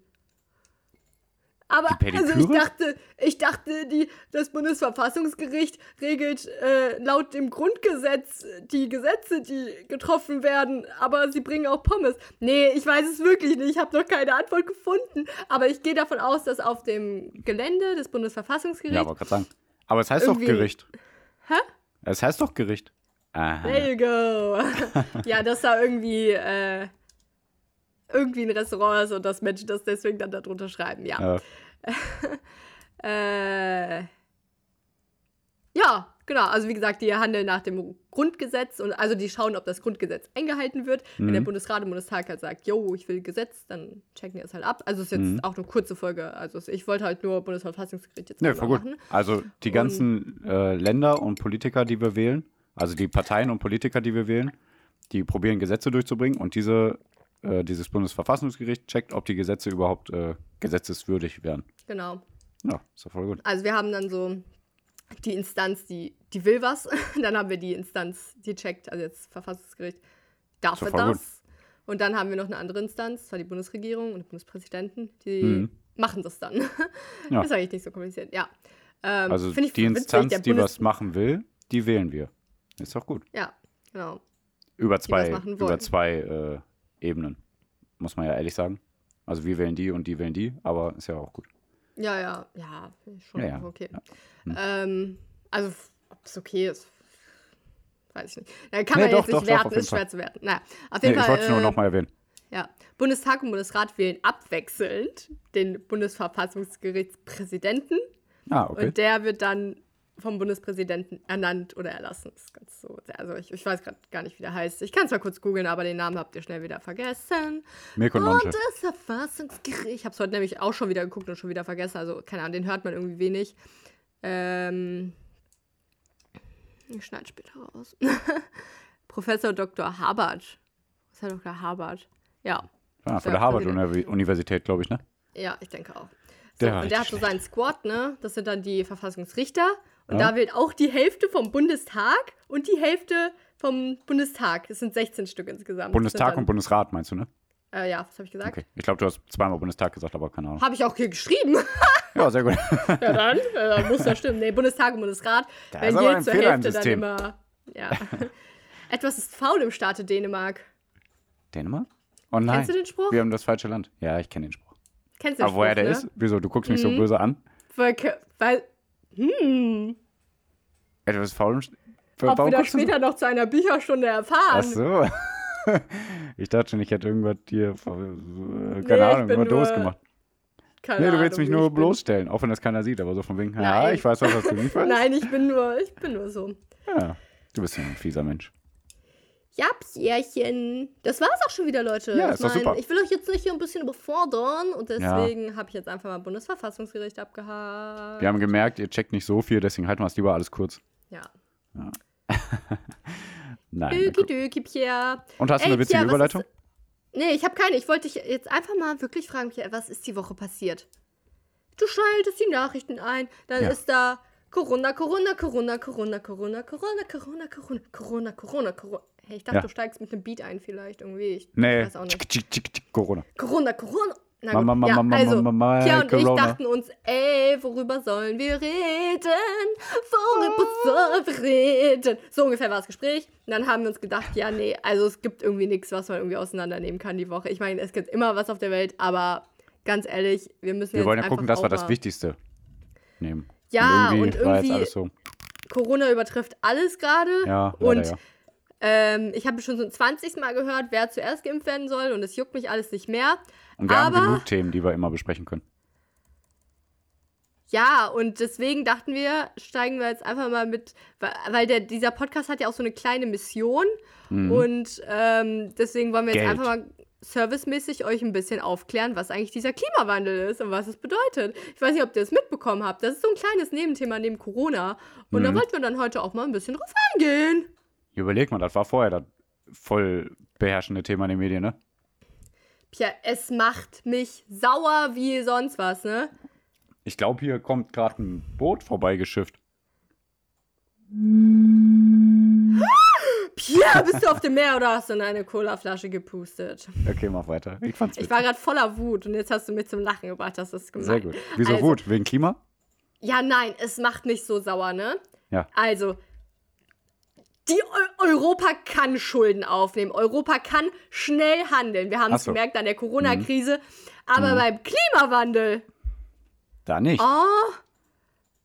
Aber also ich dachte, ich dachte, die, das Bundesverfassungsgericht regelt äh, laut dem Grundgesetz die Gesetze, die getroffen werden, aber sie bringen auch Pommes. Nee, ich weiß es wirklich nicht. Ich habe noch keine Antwort gefunden. Aber ich gehe davon aus, dass auf dem Gelände des Bundesverfassungsgerichts Ja, wollte gerade sagen. Aber es heißt doch Gericht. Hä? Es heißt doch Gericht. Aha. There you go. <laughs> ja, dass da irgendwie, äh, irgendwie ein Restaurant ist und dass Menschen das deswegen dann darunter schreiben, ja. Ja. <laughs> Äh, ja, genau. Also wie gesagt, die handeln nach dem Grundgesetz und also die schauen, ob das Grundgesetz eingehalten wird. Wenn Mhm. der Bundesrat im Bundestag halt sagt, yo, ich will Gesetz, dann checken die es halt ab. Also es ist jetzt Mhm. auch eine kurze Folge. Also ich wollte halt nur Bundesverfassungsgericht jetzt voll gut. machen. Also die ganzen äh, Länder und Politiker, die wir wählen, also die Parteien und Politiker, die wir wählen, die probieren Gesetze durchzubringen und diese, äh, dieses Bundesverfassungsgericht checkt, ob die Gesetze überhaupt äh, gesetzeswürdig werden. Genau. Ja, ist doch voll gut. Also wir haben dann so die Instanz, die, die will was. <laughs> dann haben wir die Instanz, die checkt, also jetzt Verfassungsgericht, darf er das? Und dann haben wir noch eine andere Instanz, zwar die Bundesregierung und der Bundespräsidenten, die Mhm. machen das dann. <laughs> Ja. Ist eigentlich nicht so kompliziert, ja. Ähm, Also die witzig, Instanz, die Bundes- was machen will, die wählen wir. Ist doch gut. Ja, genau. Über zwei, über zwei äh, Ebenen, muss man ja ehrlich sagen. Also wir wählen die und die wählen die, aber ist ja auch gut. Ja, ja, ja, schon Ja, ja, okay. ja. Hm. Ähm, also, ob es okay ist, weiß ich nicht. Da kann Nee, man doch, jetzt nicht doch, werten, ist schwer zu werten. Naja, auf Nee, jeden ich Fall. wollte es nur äh, nochmal erwähnen. Ja, Bundestag und Bundesrat wählen abwechselnd den Bundesverfassungsgerichtspräsidenten Ah, okay. und der wird dann vom Bundespräsidenten ernannt oder erlassen. Das ist ganz so. Also ich, ich weiß gerade gar nicht, wie der heißt. Ich kann es mal kurz googeln, aber den Namen habt ihr schnell wieder vergessen. Mirko Und Nonchef. das Verfassungsgericht. Ich habe es heute nämlich auch schon wieder geguckt und schon wieder vergessen. Also, keine Ahnung, den hört man irgendwie wenig. Ähm, ich schneide später raus. <laughs> Professor Dr. Habert. Was ist Herr Dr. Habert? Ja, Ah, von der. Harvard-Universität, glaube ich, ne? ja, ich denke auch. So, Der und der hat so seinen Squad, ne? Das sind dann die Verfassungsrichter. Und Ja. da wählt auch die Hälfte vom Bundestag und die Hälfte vom Bundestag. Es sind 16 Stück insgesamt. Bundestag Das und Bundesrat, meinst du, ne? äh, Ja, was habe ich gesagt? Okay. Ich glaube, du hast zweimal Bundestag gesagt, aber keine Ahnung. Habe ich auch hier geschrieben. <laughs> Ja, sehr gut. Ja, dann äh, muss das stimmen. Nee, Bundestag und Bundesrat. Da aber je ein zur Fehler Hälfte dann immer. Ja. <laughs> Etwas ist faul im Staate Dänemark. Dänemark? Oh nein. Kennst du den Spruch? Wir haben das falsche Land. Ja, ich kenne den Spruch. Kennst du den Aber woher Spruch, der ne? ist? Wieso? Du guckst mich so Mhm. böse an. Weil, weil hm, Etwas faul. ob wir das später noch zu einer Bücherstunde erfahren. Ach so. <laughs> ich dachte schon, ich hätte irgendwas hier, äh, keine Nee, Ahnung, immer doof gemacht. Keine Nee, du willst Ahnung, mich nur bloßstellen, auch wenn das keiner sieht, aber so von wegen, ja, ich weiß was, was du weißt. <laughs> Nein, ich bin nur, ich bin nur so. Ja, du bist ja ein fieser Mensch. Ja, Pärchen. Das war's auch schon wieder, Leute. Ja, ich doch super. ich will euch jetzt nicht hier ein bisschen überfordern und deswegen habe ich jetzt einfach mal Bundesverfassungsgericht abgehakt. Wir haben gemerkt, ihr checkt nicht so viel, deswegen halten wir es lieber alles kurz. Ja. Nein. Döki, döki, Pierre. Und hast du Ey, eine witzige Pierre, Überleitung? Ist, nee, ich habe keine. Ich wollte dich jetzt einfach mal wirklich fragen, Pierre, was ist die Woche passiert? Du schaltest die Nachrichten ein, dann Ja. ist da Corona, Corona, Corona, Corona, Corona, Corona, Corona, Corona, Corona, Corona, Corona. Hey, ich dachte, Ja. du steigst mit einem Beat ein vielleicht irgendwie. Ich Nee, weiß auch nicht. tschick, tschick, tschick, Corona. Corona, Corona. Na Mama, gut. ja, Mama, also, Mama, Mama, Pia und Corona. ich dachten uns, ey, worüber sollen wir reden? Worüber sollen wir reden? So ungefähr war das Gespräch. Und dann haben wir uns gedacht, ja, nee, also es gibt irgendwie nichts, was man irgendwie auseinandernehmen kann die Woche. Ich meine, es gibt immer was auf der Welt, aber ganz ehrlich, wir müssen Wir wollen ja gucken, dass wir das Wichtigste nehmen. Ja, und und irgendwie jetzt irgendwie- so. Corona übertrifft alles gerade. Ja, und ja. Ähm, ich habe schon so ein 20. Mal gehört, wer zuerst geimpft werden soll und es juckt mich alles nicht mehr. Und wir aber- haben genug Themen, die wir immer besprechen können. Ja, und deswegen dachten wir, steigen wir jetzt einfach mal mit, weil- der, dieser Podcast hat ja auch so eine kleine Mission und ähm, deswegen wollen wir jetzt Mhm. Geld. einfach mal servicemäßig euch ein bisschen aufklären, was eigentlich dieser Klimawandel ist und was es bedeutet. Ich weiß nicht, ob ihr es mitbekommen habt. Das ist so ein kleines Nebenthema neben Corona und da Mhm. wollten wir dann heute auch mal ein bisschen drauf eingehen. Überleg mal, das war vorher das voll beherrschende Thema in den Medien, ne? Tja, es macht mich sauer wie sonst was, ne? Ich glaube, hier kommt gerade ein Boot vorbeigeschifft. Pierre, bist du auf dem Meer oder hast du in eine Colaflasche gepustet? Okay, mach weiter. Ich fand's Ich war gerade voller Wut und jetzt hast du mich zum Lachen gebracht, das ist gemein. Sehr gut. Wieso Also- Wut? Wegen Klima? Ja, nein, es macht mich so sauer, ne? Ja. Also, die Eu Europa kann Schulden aufnehmen. Europa kann schnell handeln. Wir haben es so. gemerkt an der Corona-Krise. Aber beim Klimawandel, Da nicht. oh,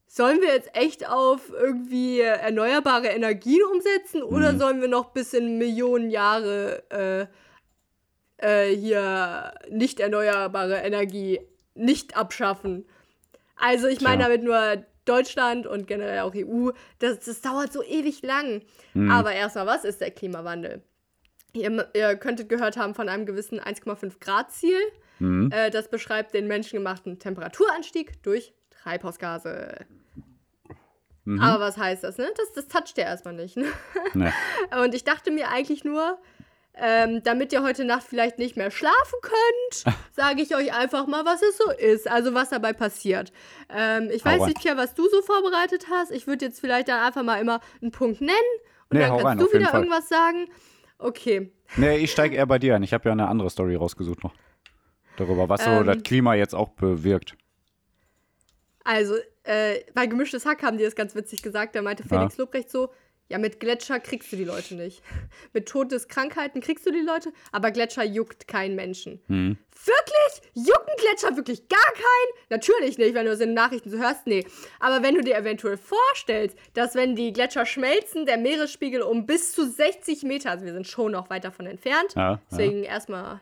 sollen wir jetzt echt auf irgendwie erneuerbare Energien umsetzen oder Mhm. sollen wir noch bis in Millionen Jahre äh, äh, hier nicht erneuerbare Energie nicht abschaffen? Also ich meine damit nur Deutschland und generell auch EU. Das, das dauert so ewig lang. Mhm. Aber erstmal, was ist der Klimawandel? Ihr, ihr könntet gehört haben von einem gewissen 1,5 Grad Ziel. Mhm. Äh, das beschreibt den menschengemachten Temperaturanstieg durch Treibhausgase. Mhm. Aber was heißt das, ne? Das, das toucht ja erstmal nicht, ne? Nee. <laughs> Und ich dachte mir eigentlich nur, ähm, damit ihr heute Nacht vielleicht nicht mehr schlafen könnt, <laughs> sage ich euch einfach mal, was es so ist, also was dabei passiert. Ähm, ich weiß Hau nicht, Pia, was du so vorbereitet hast. Ich würde jetzt vielleicht dann einfach mal immer einen Punkt nennen und Nee, dann kannst rein, du wieder irgendwas sagen. Okay. Nee, ich steige eher bei dir ein. Ich habe ja eine andere Story rausgesucht noch. Darüber, was so Ähm. das Klima jetzt auch bewirkt. Also, äh, bei Gemischtes Hack haben die das ganz witzig gesagt. Da meinte Felix Lobrecht so: Ja, mit Gletscher kriegst du die Leute nicht. <laughs> mit Todeskrankheiten kriegst du die Leute, aber Gletscher juckt keinen Menschen. Hm. Wirklich? Jucken Gletscher wirklich gar keinen? Natürlich nicht, wenn du es in den Nachrichten so hörst, nee. Aber wenn du dir eventuell vorstellst, dass wenn die Gletscher schmelzen, der Meeresspiegel um bis zu 60 Meter, also wir sind schon noch weit davon entfernt, Ja, ja. deswegen erstmal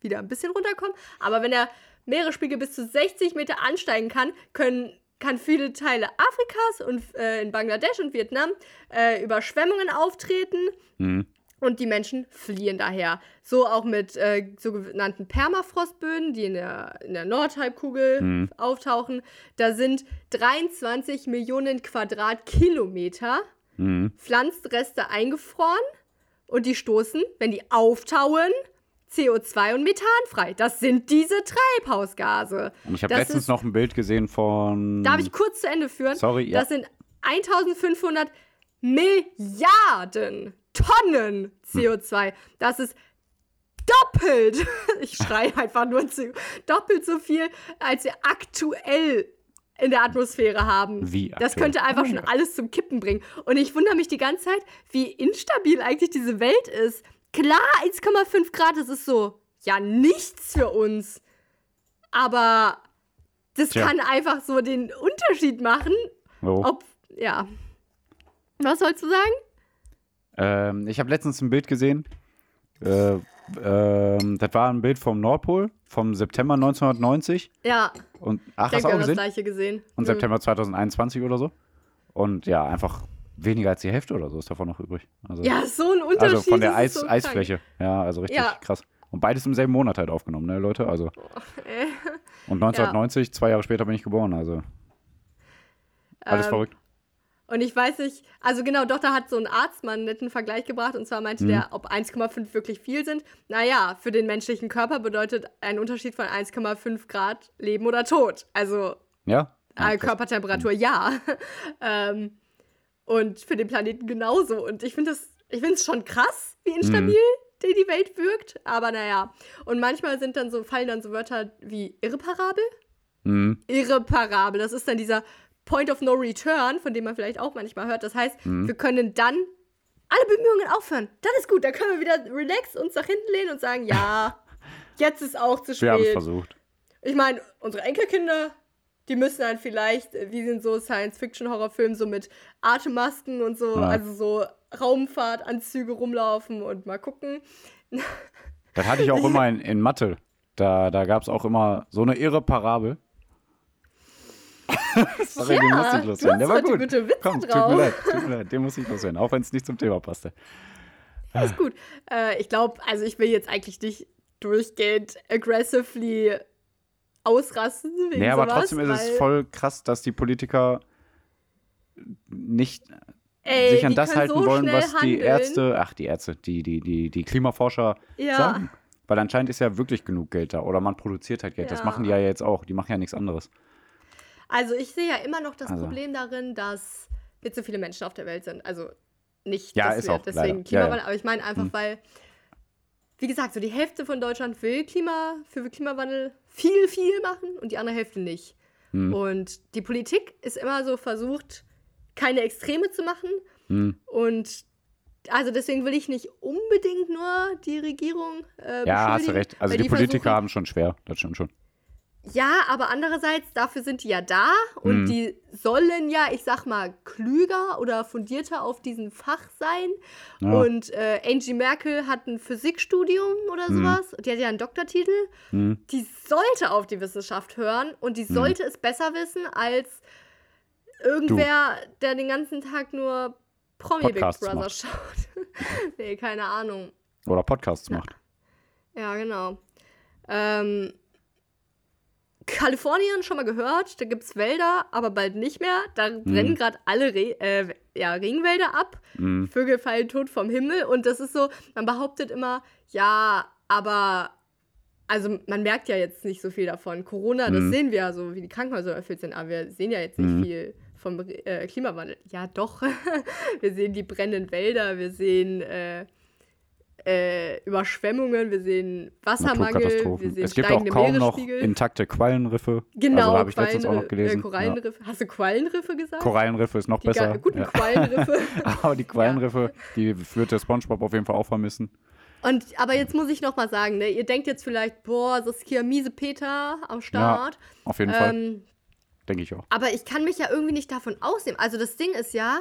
wieder ein bisschen runterkommen. Aber wenn der Meeresspiegel bis zu 60 Meter ansteigen kann, können kann viele Teile Afrikas und äh, in Bangladesch und Vietnam äh, Überschwemmungen auftreten Hm. und die Menschen fliehen daher. So auch mit äh, sogenannten Permafrostböden, die in der, in der Nordhalbkugel Mhm. auftauchen. Da sind 23 Millionen Quadratkilometer Hm. Pflanzenreste eingefroren und die stoßen, wenn die auftauen, CO2 und Methan frei. Das sind diese Treibhausgase. Und ich habe Das letztens ist- noch ein Bild gesehen von. Darf ich kurz zu Ende führen? Sorry, ja. Das sind 1500 Milliarden Tonnen CO2. Das ist doppelt. <laughs> Ich schreie einfach nur zu. Doppelt so viel, als wir aktuell in der Atmosphäre haben. Wie Das aktuell? könnte einfach schon alles zum Kippen bringen. Und ich wundere mich die ganze Zeit, wie instabil eigentlich diese Welt ist. Klar, 1,5 Grad, das ist so, ja, nichts für uns. Aber das Tja. kann einfach so den Unterschied machen, Oh. ob, ja. Was sollst du sagen? Ähm, ich habe letztens ein Bild gesehen. Äh, ähm, das war ein Bild vom Nordpol vom September 1990. Ja, Und, ach, ich hast du auch haben das gesehen? gleiche gesehen. Und Mhm. September 2021 oder so. Und ja, einfach weniger als die Hälfte oder so ist davon noch übrig. Also, Ja, so ein Unterschied. also von der Eis, so Eisfläche. Ja, also richtig Ja. krass. Und beides im selben Monat halt aufgenommen, ne, Leute? Also. Äh, <laughs> Und 1990, zwei Jahre später bin ich geboren, also. Alles Ähm, verrückt. Und ich weiß nicht, also genau, doch, da hat so ein Arzt mal einen netten Vergleich gebracht und zwar meinte Mhm. der, ob 1,5 wirklich viel sind. Naja, für den menschlichen Körper bedeutet ein Unterschied von 1,5 Grad Leben oder Tod. Also Ja? ja äh. Körpertemperatur ja. <laughs> ähm, und für den Planeten genauso. Und ich finde das, ich finde es schon krass, wie instabil Mhm. die, die Welt wirkt. Aber naja. Und manchmal sind dann so, fallen dann so Wörter wie irreparabel. Mhm. Irreparabel. Das ist dann dieser Point of No Return, von dem man vielleicht auch manchmal hört. Das heißt, Mhm. wir können dann alle Bemühungen aufhören. Das ist gut. Da können wir wieder relax uns nach hinten lehnen und sagen, ja, <laughs> jetzt ist auch zu Wir haben es spät. versucht. Ich meine, unsere Enkelkinder, die müssen dann vielleicht, äh, wie in so Science-Fiction-Horrorfilmen, so mit Atemmasken und so, Ja. also so Raumfahrtanzüge rumlaufen und mal gucken. <laughs> Das hatte ich auch immer in, in Mathe. Da, da gab es auch immer so eine irre Parabel. <laughs> Sorry, Ja, den muss ich loswerden. Der war gut. gute Witze Komm, tut drauf. mir leid, tut mir leid. Den muss ich loswerden, auch wenn es nicht zum Thema passte. Ist gut. Äh, ich glaube, also ich will jetzt eigentlich nicht durchgehend aggressively ausrasten. Wegen Nee, aber sowas, trotzdem ist es voll krass, dass die Politiker nicht ey, sich an die das halten so wollen, was die handeln. Ärzte, ach, die Ärzte, die, die, die, die Klimaforscher Ja. sagen. Weil anscheinend ist ja wirklich genug Geld da. Oder man produziert halt Geld. Das Ja. machen die ja jetzt auch. Die machen ja nichts anderes. Also ich sehe ja immer noch das Also. Problem darin, dass wir zu viele Menschen auf der Welt sind. Also nicht, Ja, dass ist wir auch, deswegen leider. Klimawandel, ja. aber ich meine einfach, Hm. weil, wie gesagt, so die Hälfte von Deutschland will Klima, für Klimawandel viel, viel machen und die andere Hälfte nicht. Hm. Und die Politik ist immer so versucht, keine Extreme zu machen. Hm. Und also deswegen will ich nicht unbedingt nur die Regierung äh, Ja, hast du recht. Also weil die, Politiker haben schon schwer. Das stimmt schon. Ja, aber andererseits, dafür sind die ja da und Mhm. die sollen ja, ich sag mal, klüger oder fundierter auf diesem Fach sein. Ja. Und äh, Angie Merkel hat ein Physikstudium oder Mhm. sowas. Die hat ja einen Doktortitel. Hm. Die sollte auf die Wissenschaft hören und die sollte es besser wissen als irgendwer, der den ganzen Tag nur Promi Big Podcasts Brother macht. schaut. <laughs> nee, keine Ahnung. Oder Podcasts Ja. macht. Ja, genau. Ähm, Kalifornien schon mal gehört, da gibt es Wälder, aber bald nicht mehr. Da brennen gerade alle Re äh, ja, Regenwälder ab, Mhm. Vögel fallen tot vom Himmel und das ist so, man behauptet immer, ja, aber also man merkt ja jetzt nicht so viel davon. Corona, das Mhm. sehen wir ja so, wie die Krankenhäuser erfüllt sind, aber wir sehen ja jetzt nicht Mhm. viel vom äh, Klimawandel. Ja, doch. <laughs> wir sehen die brennenden Wälder, wir sehen äh, äh, Überschwemmungen, wir sehen Wassermangel, wir sehen Es gibt auch kaum noch intakte Quallenriffe. genau, Also habe ich letztens auch noch Quallenri- gelesen. Äh, Korallenriffe. Hast du Quallenriffe gesagt? Ja. Korallenriffe ist noch die besser. guten Ja. Quallenriffe. <laughs> Aber die Quallenriffe, die wird der Spongebob auf jeden Fall auch vermissen. Und aber jetzt muss ich noch mal sagen, ne, ihr denkt jetzt vielleicht, boah, das ist hier miese Peter am Start. Auf jeden Fall, Ähm, denke ich auch. aber ich kann mich ja irgendwie nicht davon ausnehmen. Also das Ding ist ja,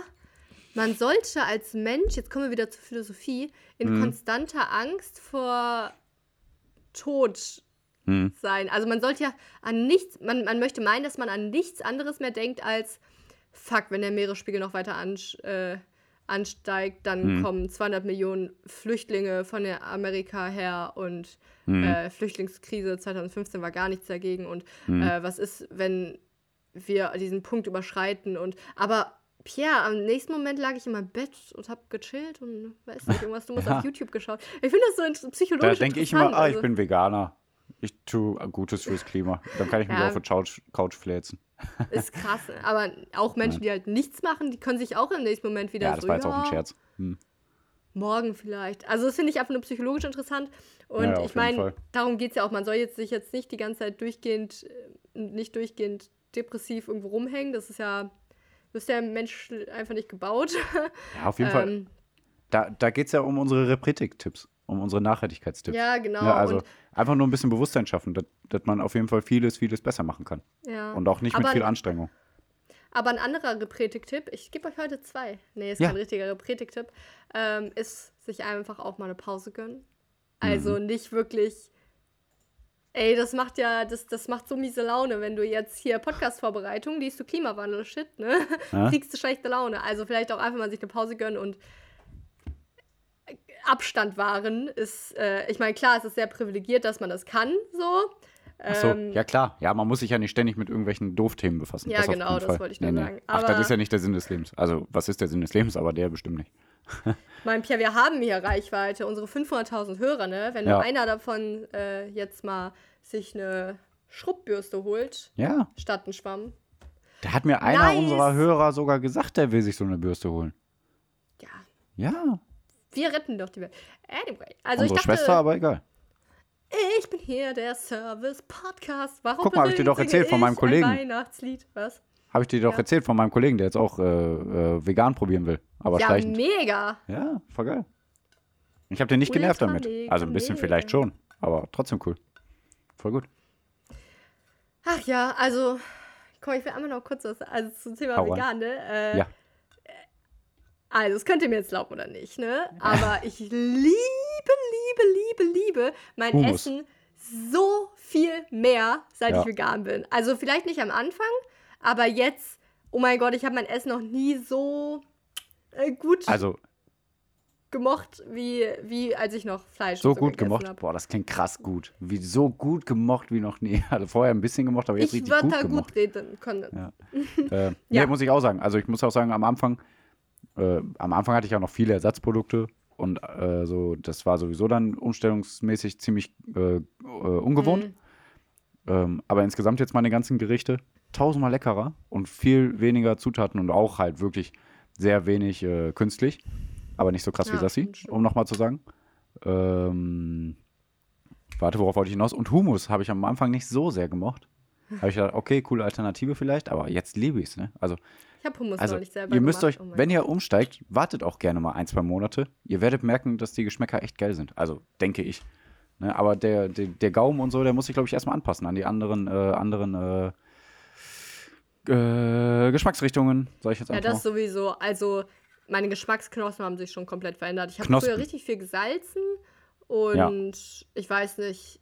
man sollte als Mensch, jetzt kommen wir wieder zur Philosophie, in Mhm. konstanter Angst vor Tod Hm. sein. Also man sollte ja an nichts, man, man möchte meinen, dass man an nichts anderes mehr denkt als, fuck, wenn der Meeresspiegel noch weiter ansch, äh, ansteigt, dann Mhm. kommen 200 Millionen Flüchtlinge von der Amerika her und Mhm. äh, Flüchtlingskrise 2015 war gar nichts dagegen und Mhm. äh, was ist, wenn wir diesen Punkt überschreiten und aber Pierre, am nächsten Moment lag ich in meinem Bett und hab gechillt und weiß nicht, irgendwas dummes Ja. auf YouTube geschaut. Ich finde das so psychologisch Da denke ich immer, ah, ich also- bin Veganer. Ich tue Gutes fürs Klima. Dann kann ich mich Ja. auf der Couch, Couch fläzen. <laughs> Ist krass. Aber auch Menschen, die halt nichts machen, die können sich auch im nächsten Moment wieder Ja, das so, war jetzt auch ein ja, Scherz. Hm. morgen vielleicht. Also das finde ich einfach nur psychologisch interessant. Und Ja, ich meine, darum geht es ja auch. Man soll jetzt sich jetzt nicht die ganze Zeit durchgehend, nicht durchgehend depressiv irgendwo rumhängen. Das ist ja, das ist der Mensch einfach nicht gebaut. Ja, auf jeden Fall. Ähm, Da, da geht es ja um unsere Repretik-Tipps, um unsere Nachhaltigkeitstipps. ja, genau. Ja, also und, einfach nur ein bisschen Bewusstsein schaffen, dass, dass man auf jeden Fall vieles, vieles besser machen kann. ja. Und auch nicht mit Aber- viel Anstrengung. Aber ein anderer Repretik-Tipp, ich gebe euch heute zwei. Nee, ist Ja. kein richtiger Repretik-Tipp, ähm, ist sich einfach auch mal eine Pause gönnen. Also Mhm. nicht wirklich. Ey, das macht ja, das, das macht so miese Laune, wenn du jetzt hier Podcast-Vorbereitung liest du Klimawandel-Shit, ne? Ja. <laughs> Kriegst du schlechte Laune. Also vielleicht auch einfach mal sich eine Pause gönnen und Abstand wahren ist, äh, ich meine, klar, es ist sehr privilegiert, dass man das kann, so. Ach so, Ähm, ja klar. Ja, man muss sich ja nicht ständig mit irgendwelchen Doofthemen befassen. Ja, das genau, das wollte ich nur sagen. Ach, das Aber- ist ja nicht der Sinn des Lebens. Also, was ist der Sinn des Lebens? Aber der bestimmt nicht. Mein Pierre, wir haben hier Reichweite, unsere 500.000 Hörer, ne? Wenn Ja. nur einer davon äh, jetzt mal sich eine Schrubbürste holt, Ja, statt einen Schwamm. da hat mir einer Nice. unserer Hörer sogar gesagt, der will sich so eine Bürste holen. Ja, Ja, wir retten doch die Welt. Anyway, also unsere ich dachte, Schwester, aber egal. ich bin hier der Service-Podcast. Warum Guck mal, hab ich dir doch erzählt von meinem ich Kollegen. Ein Weihnachtslied, was? Habe ich dir doch Ja. erzählt von meinem Kollegen, der jetzt auch äh, äh, vegan probieren will. Aber ja, schleichend. mega. Ja, voll geil. Ich habe den nicht genervt damit. Also ein bisschen vielleicht schon, aber trotzdem cool. Voll gut. Ach ja, also, komm, ich will einmal noch kurz was also zum Thema Hau vegan, ne? Äh, Ja. Also, das könnt ihr mir jetzt glauben oder nicht, ne? Aber <laughs> ich liebe, liebe, liebe, liebe mein Hummus. Essen so viel mehr, seit Ja. ich vegan bin. Also vielleicht nicht am Anfang, aber jetzt, oh mein Gott, ich habe mein Essen noch nie so äh, gut Also gemocht, wie, wie als ich noch Fleisch so und gut gemocht. hab. Boah, das klingt krass gut. Wie so gut gemocht wie noch nie. <laughs> Also vorher ein bisschen gemocht, aber jetzt Ich richtig würde gut da gemocht. gut reden können. Ja. <laughs> Äh, Ja. Nee, muss ich auch sagen. Also ich muss auch sagen, am Anfang, äh, am Anfang hatte ich ja noch viele Ersatzprodukte und äh, so, das war sowieso dann umstellungsmäßig ziemlich äh, äh, ungewohnt. Mhm. Ähm, aber insgesamt jetzt meine ganzen Gerichte tausendmal leckerer und viel weniger Zutaten und auch halt wirklich sehr wenig äh, künstlich. Aber nicht so krass wie Ja, Sassi, stimmt. um nochmal zu sagen. Ähm, warte, worauf wollte ich hinaus? Und Hummus habe ich am Anfang nicht so sehr gemocht. Habe ich gedacht, okay, coole Alternative vielleicht, aber jetzt liebe ich es, ne? Also, Ich habe Hummus also neulich selber ihr müsst gemacht. euch, Oh wenn ihr umsteigt, wartet auch gerne mal ein, zwei Monate. Ihr werdet merken, dass die Geschmäcker echt geil sind. Also, denke ich. Ne? Aber der, der, der Gaumen und so, der muss sich, glaube ich, erstmal anpassen an die anderen, äh, anderen äh, äh, Geschmacksrichtungen, sage ich jetzt Ja, einfach das mal. sowieso. Also, meine Geschmacksknospen haben sich schon komplett verändert. Ich habe früher richtig viel gesalzen und ich weiß nicht.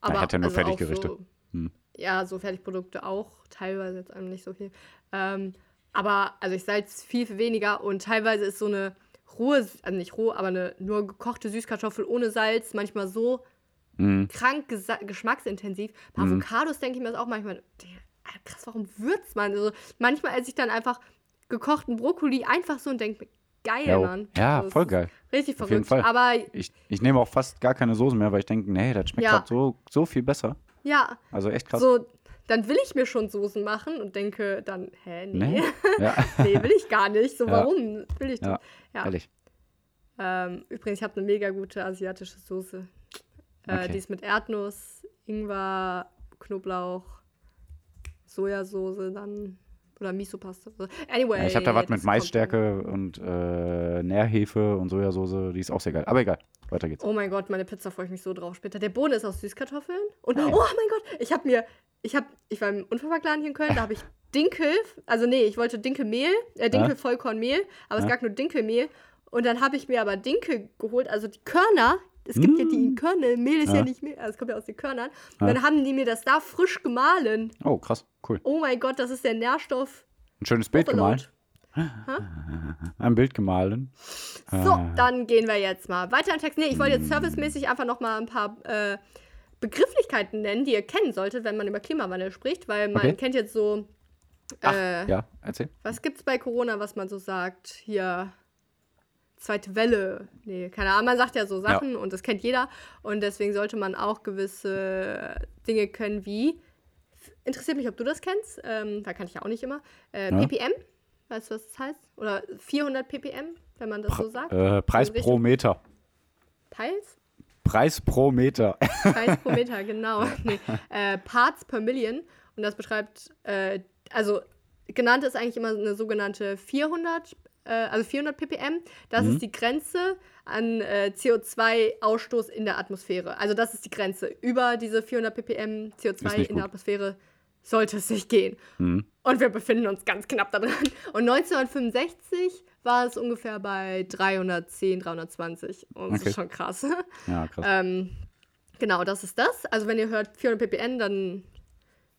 Aber ich hatte ja nur also Fertiggerichte. So, Hm. Ja, so Fertigprodukte auch. Teilweise jetzt einem nicht so viel. Ähm, aber, also ich salz viel, viel weniger und teilweise ist so eine rohe, also nicht roh, aber eine nur gekochte Süßkartoffel ohne Salz manchmal so Mhm. krank geschmacksintensiv. Bei Mhm. Avocados denke ich mir das auch manchmal, krass, warum würzt man? Also manchmal esse ich dann einfach gekochten Brokkoli einfach so und denke, geil, Ja, Mann. ja Also, voll geil. Richtig Auf jeden verrückt. Fall. Aber Ich, ich nehme auch fast gar keine Soße mehr, weil ich denke, nee, das schmeckt Ja. grad so, so viel besser. ja, Also echt krass. so, dann will ich mir schon Soßen machen und denke dann, hä, nee. Nee? <laughs> Ja, nee, will ich gar nicht. So, Ja. warum will ich das? Ja. ehrlich. Ähm, übrigens, ich habe eine mega gute asiatische Soße. Äh, Okay. Die ist mit Erdnuss, Ingwer, Knoblauch, Sojasauce dann oder Miso-Paste. Anyway. Ja, ich habe da was mit Maisstärke und äh, Nährhefe und Sojasauce, die ist auch sehr geil. Aber egal, weiter geht's. Oh mein Gott, meine Pizza freue ich mich so drauf später. Der Boden ist aus Süßkartoffeln. Und Nice. oh mein Gott, ich habe mir, ich habe, ich war im Unverpacktladen hier in Köln, da habe ich <laughs> Dinkel, also nee, ich wollte Dinkelmehl, äh, Dinkel-Vollkornmehl, aber es Ja. gab nur Dinkelmehl. Und dann habe ich mir aber Dinkel geholt, also die Körner. Es gibt ja die Körner, Mehl ist ja, Mm. Ja. nicht Mehl, also es kommt ja aus den Körnern. Ja. Und dann haben die mir das da frisch gemahlen. Oh, krass, cool. Oh mein Gott, das ist der Nährstoff. Ein schönes Bild gemalt. <laughs> Ein Bild gemahlen. So, Ah. dann gehen wir jetzt mal weiter im Text. Nee, ich wollte jetzt servicemäßig einfach noch mal ein paar äh, Begrifflichkeiten nennen, die ihr kennen solltet, wenn man über Klimawandel spricht, weil man Okay. kennt jetzt so, Ach, äh, ja, erzähl. was gibt's bei Corona, was man so sagt? Hier, zweite Welle. Nee, keine Ahnung, man sagt ja so Sachen und das kennt jeder und deswegen sollte man auch gewisse Dinge können wie, interessiert mich, ob du das kennst, ähm, da kann ich ja auch nicht immer, äh, Ja. ppm, weißt du, was das heißt? Oder 400 ppm, wenn man das so sagt. Äh, Preis In pro Meter. Teils? Preis pro Meter. Preis pro Meter, <laughs> genau. Nee. Äh, Parts per Million. Und das beschreibt, äh, also genannt ist eigentlich immer eine sogenannte 400, äh, also 400 ppm. Das Mhm. ist die Grenze an äh, CO2-Ausstoß in der Atmosphäre. Also das ist die Grenze. Über diese 400 ppm Ist CO2 nicht in der gut. Atmosphäre sollte es nicht gehen. Mhm. Und wir befinden uns ganz knapp da dran. Und 1965 war es ungefähr bei 310, 320. Und das Okay. ist schon krass. <laughs> Ja, krass. Ähm, genau, das ist das. Also wenn ihr hört 400 ppm, dann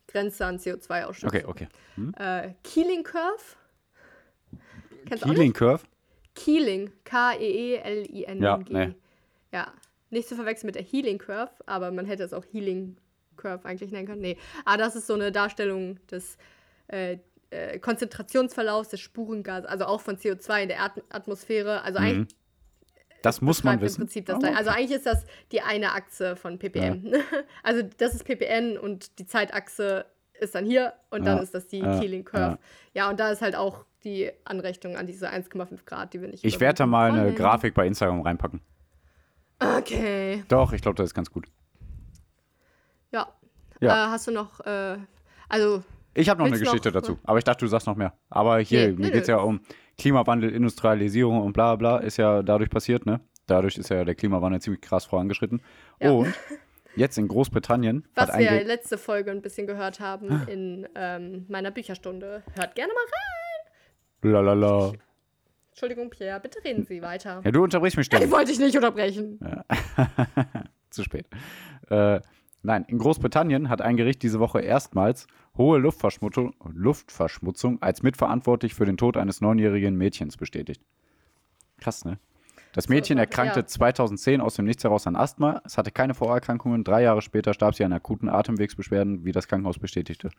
Grenze an CO2-Ausstoß. Okay, okay. Hm? Äh, Keeling Curve. Kennst Keeling? Curve? Keeling. K-E-E-L-I-N-G. Ja, nee. Ja, nicht zu verwechseln mit der Healing Curve, aber man hätte es auch Healing Curve eigentlich nennen können. Nee, aber das ist so eine Darstellung des äh, äh, Konzentrationsverlaufs des Spurengases, also auch von CO2 in der At Atmosphäre. Also Mhm. eigentlich Das muss man wissen. Prinzip das Oh, gleiche. Also eigentlich ist das die eine Achse von ppm. <laughs> also das ist ppm und die Zeitachse ist dann hier und dann Ja, ist das die ja, Keeling Curve. Ja. und da ist halt auch die Anrechnung an diese 1,5 Grad, die wir nicht Ich werde da mal eine überbieten Grafik bei Instagram reinpacken. Okay, Doch, ich glaube, das ist ganz gut. ja. Ja. Äh, hast du noch, äh, also Ich habe noch eine Geschichte noch- dazu, aber ich dachte, du sagst noch mehr. Aber hier, Nee, mir geht es ja um Klimawandel, Industrialisierung und bla bla, ist ja dadurch passiert, ne? Dadurch ist ja der Klimawandel ziemlich krass vorangeschritten. Ja. Und jetzt in Großbritannien <laughs> was wir Ge- letzte Folge ein bisschen gehört haben in ähm, meiner Bücherstunde. Hört gerne mal rein. Lalala. Entschuldigung, Pierre, bitte reden Sie weiter. Ja, du unterbrichst mich Ich ständig. wollte dich nicht unterbrechen. <laughs> Zu spät. Äh, nein, in Großbritannien hat ein Gericht diese Woche erstmals hohe Luftverschmutzung, Luftverschmutzung als mitverantwortlich für den Tod eines neunjährigen Mädchens bestätigt. Krass, ne? Das Mädchen erkrankte ja. 2010 aus dem Nichts heraus an Asthma. Es hatte keine Vorerkrankungen. Drei Jahre später starb sie an akuten Atemwegsbeschwerden, wie das Krankenhaus bestätigte.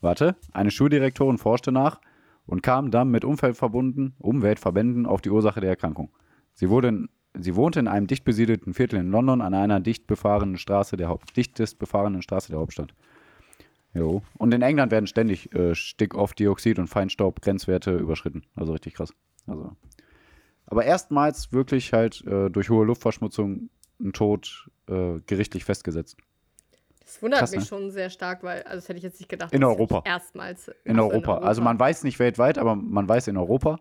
Warte, eine Schuldirektorin forschte nach und kam dann mit Umweltverbunden, Umweltverbänden auf die Ursache der Erkrankung. Sie, wurde in, sie wohnte in einem dicht besiedelten Viertel in London an einer dicht befahrenen Straße der Haupt, dichtest befahrenen Straße der Hauptstadt. Jo. Und in England werden ständig äh, Stickoxdioxid und Feinstaub-Grenzwerte überschritten. Also richtig krass. Also. Aber erstmals wirklich halt äh, durch hohe Luftverschmutzung ein Tod äh, gerichtlich festgesetzt. Das wundert Krass, mich ne? schon sehr stark, weil, also das hätte ich jetzt nicht gedacht. In Europa. Erstmals. In, Ach so, Europa. Also man weiß nicht weltweit, aber man weiß in Europa.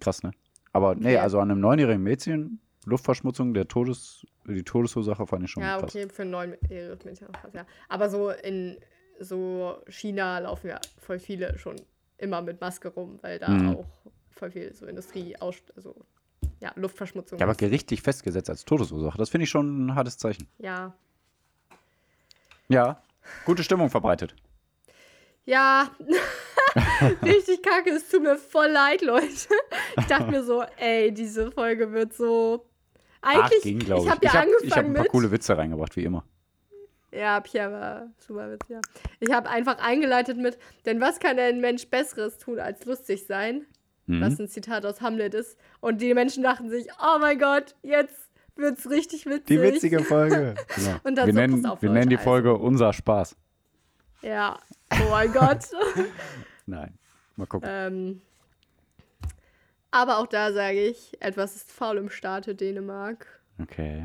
Krass, ne? Aber nee, Okay. also an einem neunjährigen Mädchen, Luftverschmutzung, der Todes, die Todesursache fand ich schon Ja, krass. okay, für ein neunjähriges Mädchen ja. Aber so in so China laufen ja voll viele schon immer mit Maske rum, weil da Mhm. auch voll viel so Industrie, aus, also ja, Luftverschmutzung Ja, aber gerichtlich festgesetzt als Todesursache, das finde ich schon ein hartes Zeichen. Ja. Ja, gute Stimmung verbreitet. Ja, <laughs> richtig kacke, es tut mir voll leid, Leute. Ich dachte mir so, ey, diese Folge wird so. Eigentlich, Ach, ging, ich. ich habe ja ich habe angefangen hab ein paar mit. coole Witze reingebracht, wie immer. Ja, Pierre war super witzig. Ja. Ich habe einfach eingeleitet mit, denn was kann ein Mensch Besseres tun als lustig sein? Mhm. Was ein Zitat aus Hamlet ist. Und die Menschen dachten sich, oh mein Gott, jetzt wird's richtig witzig. Die witzige Folge. <laughs> Genau. Und dann wir so, nennen, auf, wir Leute, nennen die also. Folge Unser Spaß. Ja. Oh mein Gott. <laughs> Nein. Mal gucken. ähm, aber auch da sage ich, etwas ist faul im Staate Dänemark. Okay.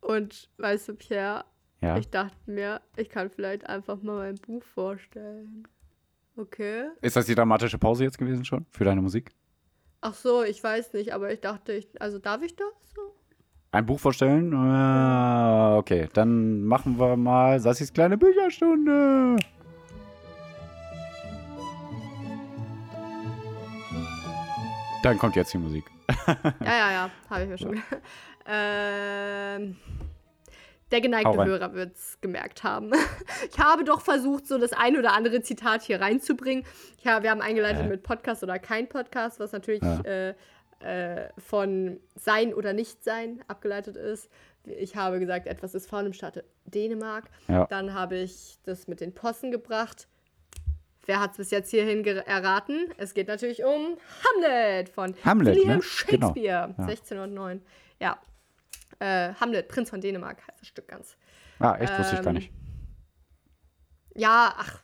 Und weißt du, Pierre, Ja. ich dachte mir, ich kann vielleicht einfach mal mein Buch vorstellen. Okay. Ist das die dramatische Pause jetzt gewesen schon für deine Musik? Ach so, ich weiß nicht, aber ich dachte, ich, also darf ich das so? Ein Buch vorstellen? Ah, okay, dann machen wir mal Sassis kleine Bücherstunde. Dann kommt jetzt die Musik. <laughs> Ja, ja, ja, habe ich mir schon. <laughs> ähm, der geneigte. Hörer wird es gemerkt haben. <laughs> Ich habe doch versucht, so das ein oder andere Zitat hier reinzubringen. Habe, wir haben eingeleitet Äh. mit Podcast oder kein Podcast, was natürlich Ja. äh, äh, von Sein oder Nicht-Sein abgeleitet ist. Ich habe gesagt, etwas ist faul im Staate Dänemark. Ja. Dann habe ich das mit den Possen gebracht. Wer hat es bis jetzt hierhin erraten? Es geht natürlich um Hamlet von Hamlet, William ne? Shakespeare, Genau, ja. 1609. Ja. Äh, Hamlet, Prinz von Dänemark heißt das Stück ganz. Ah, echt, wusste ich gar Ähm, nicht. Ja, ach,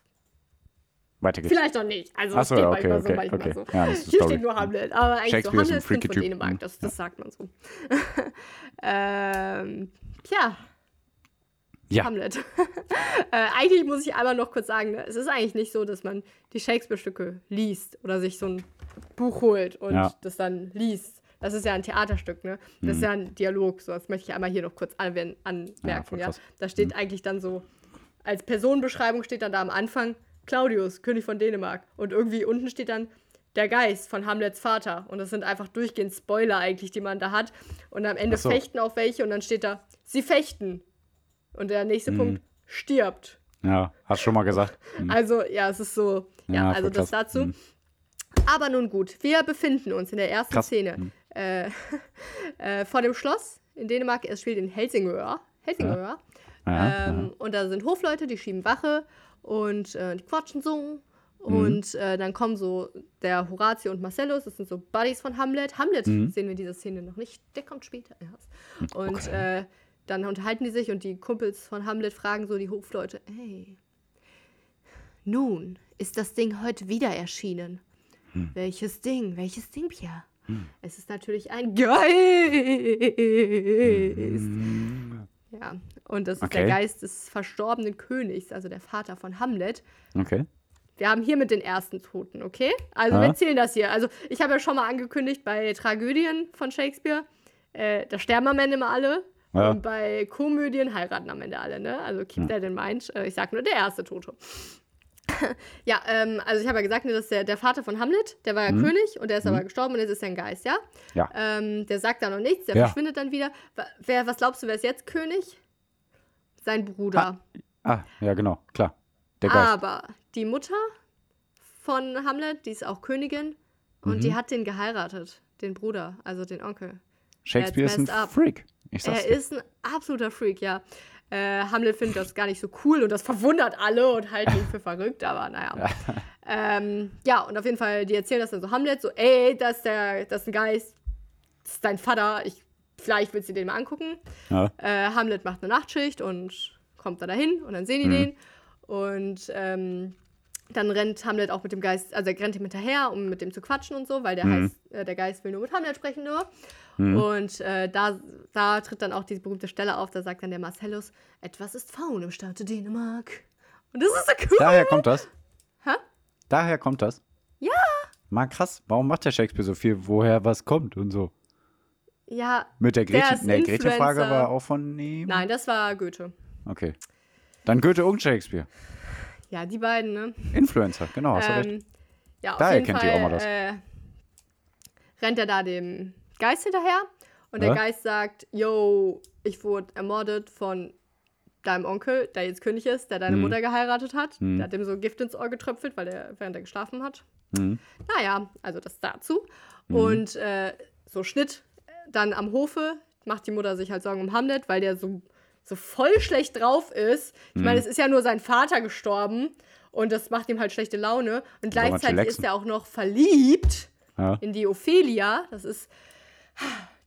Weiter geht's. vielleicht noch nicht. Also Ach es so, steht ja, manchmal okay, so, okay, manchmal okay. so. Ja, das Hier Story. steht nur Hamlet, aber eigentlich so ist ein Hamlet, freaky von. Dänemark, Mhm, das, ja. das sagt man so. <laughs> ähm, tja, Ja, Hamlet. <laughs> äh, eigentlich muss ich einmal noch kurz sagen, ne, es ist eigentlich nicht so, dass man die Shakespeare-Stücke liest oder sich so ein Buch holt und Ja. das dann liest. Das ist ja ein Theaterstück, ne? Das ist ja ein Dialog. So, das möchte ich einmal hier noch kurz Mhm. Ja, anmerken. Ja, krass. Da steht eigentlich dann so, als Personenbeschreibung steht dann da am Anfang Claudius, König von Dänemark. Und irgendwie unten steht dann der Geist von Hamlets Vater. Und das sind einfach durchgehend Spoiler eigentlich, die man da hat. Und am Ende so. fechten auch welche und dann steht da, sie fechten. Und der nächste Mhm. Punkt, stirbt. ja, hast schon mal gesagt. Mhm. Also, ja, es ist so, ja, Ja, also das krass. dazu. Mhm. Aber nun gut, wir befinden uns in der ersten Krass. Szene Mhm. äh, <laughs> äh, vor dem Schloss in Dänemark. Es spielt in Helsingør. Helsingør. Ja, ähm, Und da sind Hofleute, die schieben Wache und äh, die quatschen so. Und äh, dann kommen so der Horatio und Marcellus, das sind so Buddies von Hamlet. Hamlet Mhm. sehen wir in dieser Szene noch nicht, der kommt später erst. Und Okay. äh, dann unterhalten die sich und die Kumpels von Hamlet fragen so die Hofleute, hey, nun ist das Ding heute wieder erschienen. Hm. Welches Ding? Welches Ding, Pierre? Es ist natürlich ein Geist. Ja, und das ist der Okay. Geist des verstorbenen Königs, also der Vater von Hamlet. Okay. Wir haben hier mit den ersten Toten, okay? Also Ja. wir zählen das hier. Also ich habe ja schon mal angekündigt, bei Tragödien von Shakespeare, äh, da sterben am Ende immer alle. Ja. Und bei Komödien heiraten am Ende alle, ne? Also keep that in mind. Äh, ich sag nur der erste Tote. <laughs> ja, ähm, also ich habe ja gesagt, ne, dass der, der Vater von Hamlet, der war ja König und der ist aber gestorben und jetzt ist er ein Geist, ja? Ja. Ähm, der sagt da noch nichts, der Ja. verschwindet dann wieder. Wer, was glaubst du, wer ist jetzt König? Sein Bruder. Ah, ja, genau, klar. Der Geist. Aber die Mutter von Hamlet, die ist auch Königin und Mhm. die hat den geheiratet, den Bruder, also den Onkel. Shakespeare ist ein up. Freak. Er dir. ist ein absoluter Freak, ja. Äh, Hamlet findet das gar nicht so cool und das verwundert alle und halten ihn für verrückt, aber naja. ähm, ja, und auf jeden Fall, die erzählen das dann so Hamlet, so, ey, das ist, der, das ist ein Geist, das ist dein Vater, ich, vielleicht willst du den mal angucken. Ja. Äh, Hamlet macht eine Nachtschicht und kommt da dahin und dann sehen die Mhm. den. Und ähm, dann rennt Hamlet auch mit dem Geist, also er rennt ihm hinterher, um mit dem zu quatschen und so, weil der, Mhm. heißt, äh, der Geist will nur mit Hamlet sprechen nur. Mhm. Und äh, da, da tritt dann auch diese berühmte Stelle auf, da sagt dann der Marcellus, etwas ist faul im Staate Dänemark. Und das ist so cool. Daher kommt das. Hä? Daher kommt das. Ja. Mal krass, warum macht der Shakespeare so viel, woher was kommt und so? Ja, Mit der Der Gretchen, ist ne, Gretchen-Frage Influencer. war auch von ihm. nein, das war Goethe. Okay. Dann Goethe und Shakespeare. Ja, die beiden, ne? Influencer, genau, hast du recht. Ähm, ja, Daher kennt Fall die Oma das. Äh, rennt er da dem Geist hinterher und der Ja. Geist sagt, yo, ich wurde ermordet von deinem Onkel, der jetzt König ist, der deine Mhm. Mutter geheiratet hat. Mhm. Der hat ihm so Gift ins Ohr getröpfelt, weil er, während er geschlafen hat. Mhm. Naja, also das dazu. Mhm. Und äh, so Schnitt dann am Hofe macht die Mutter sich halt Sorgen um Hamlet, weil der so so voll schlecht drauf ist. Ich meine, Mhm. es ist ja nur sein Vater gestorben und das macht ihm halt schlechte Laune. Und gleichzeitig ist er auch noch verliebt Ja. in die Ophelia. Das ist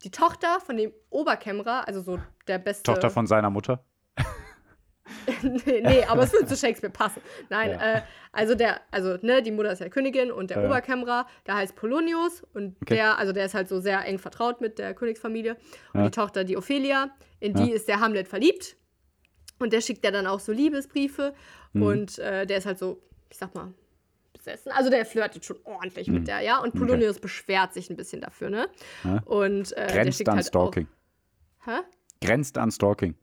die Tochter von dem Oberkämmerer, also so der beste. Tochter von seiner Mutter. <laughs> nee, nee, aber es würde zu Shakespeare passen. Nein, Ja. äh, also der, also ne, die Mutter ist ja Königin und der Ja. Oberkämmerer, der heißt Polonius und Okay. der, also der ist halt so sehr eng vertraut mit der Königsfamilie und Ja. die Tochter, die Ophelia, in die ist der Hamlet verliebt und der schickt ja dann auch so Liebesbriefe Mhm. und äh, der ist halt so, ich sag mal, besessen. Also der flirtet schon ordentlich Mhm. mit der, ja. Und Polonius beschwert sich ein bisschen dafür, ne? Ja. Und äh, Grenzt an halt Stalking. Auch, hä? Grenzt an Stalking.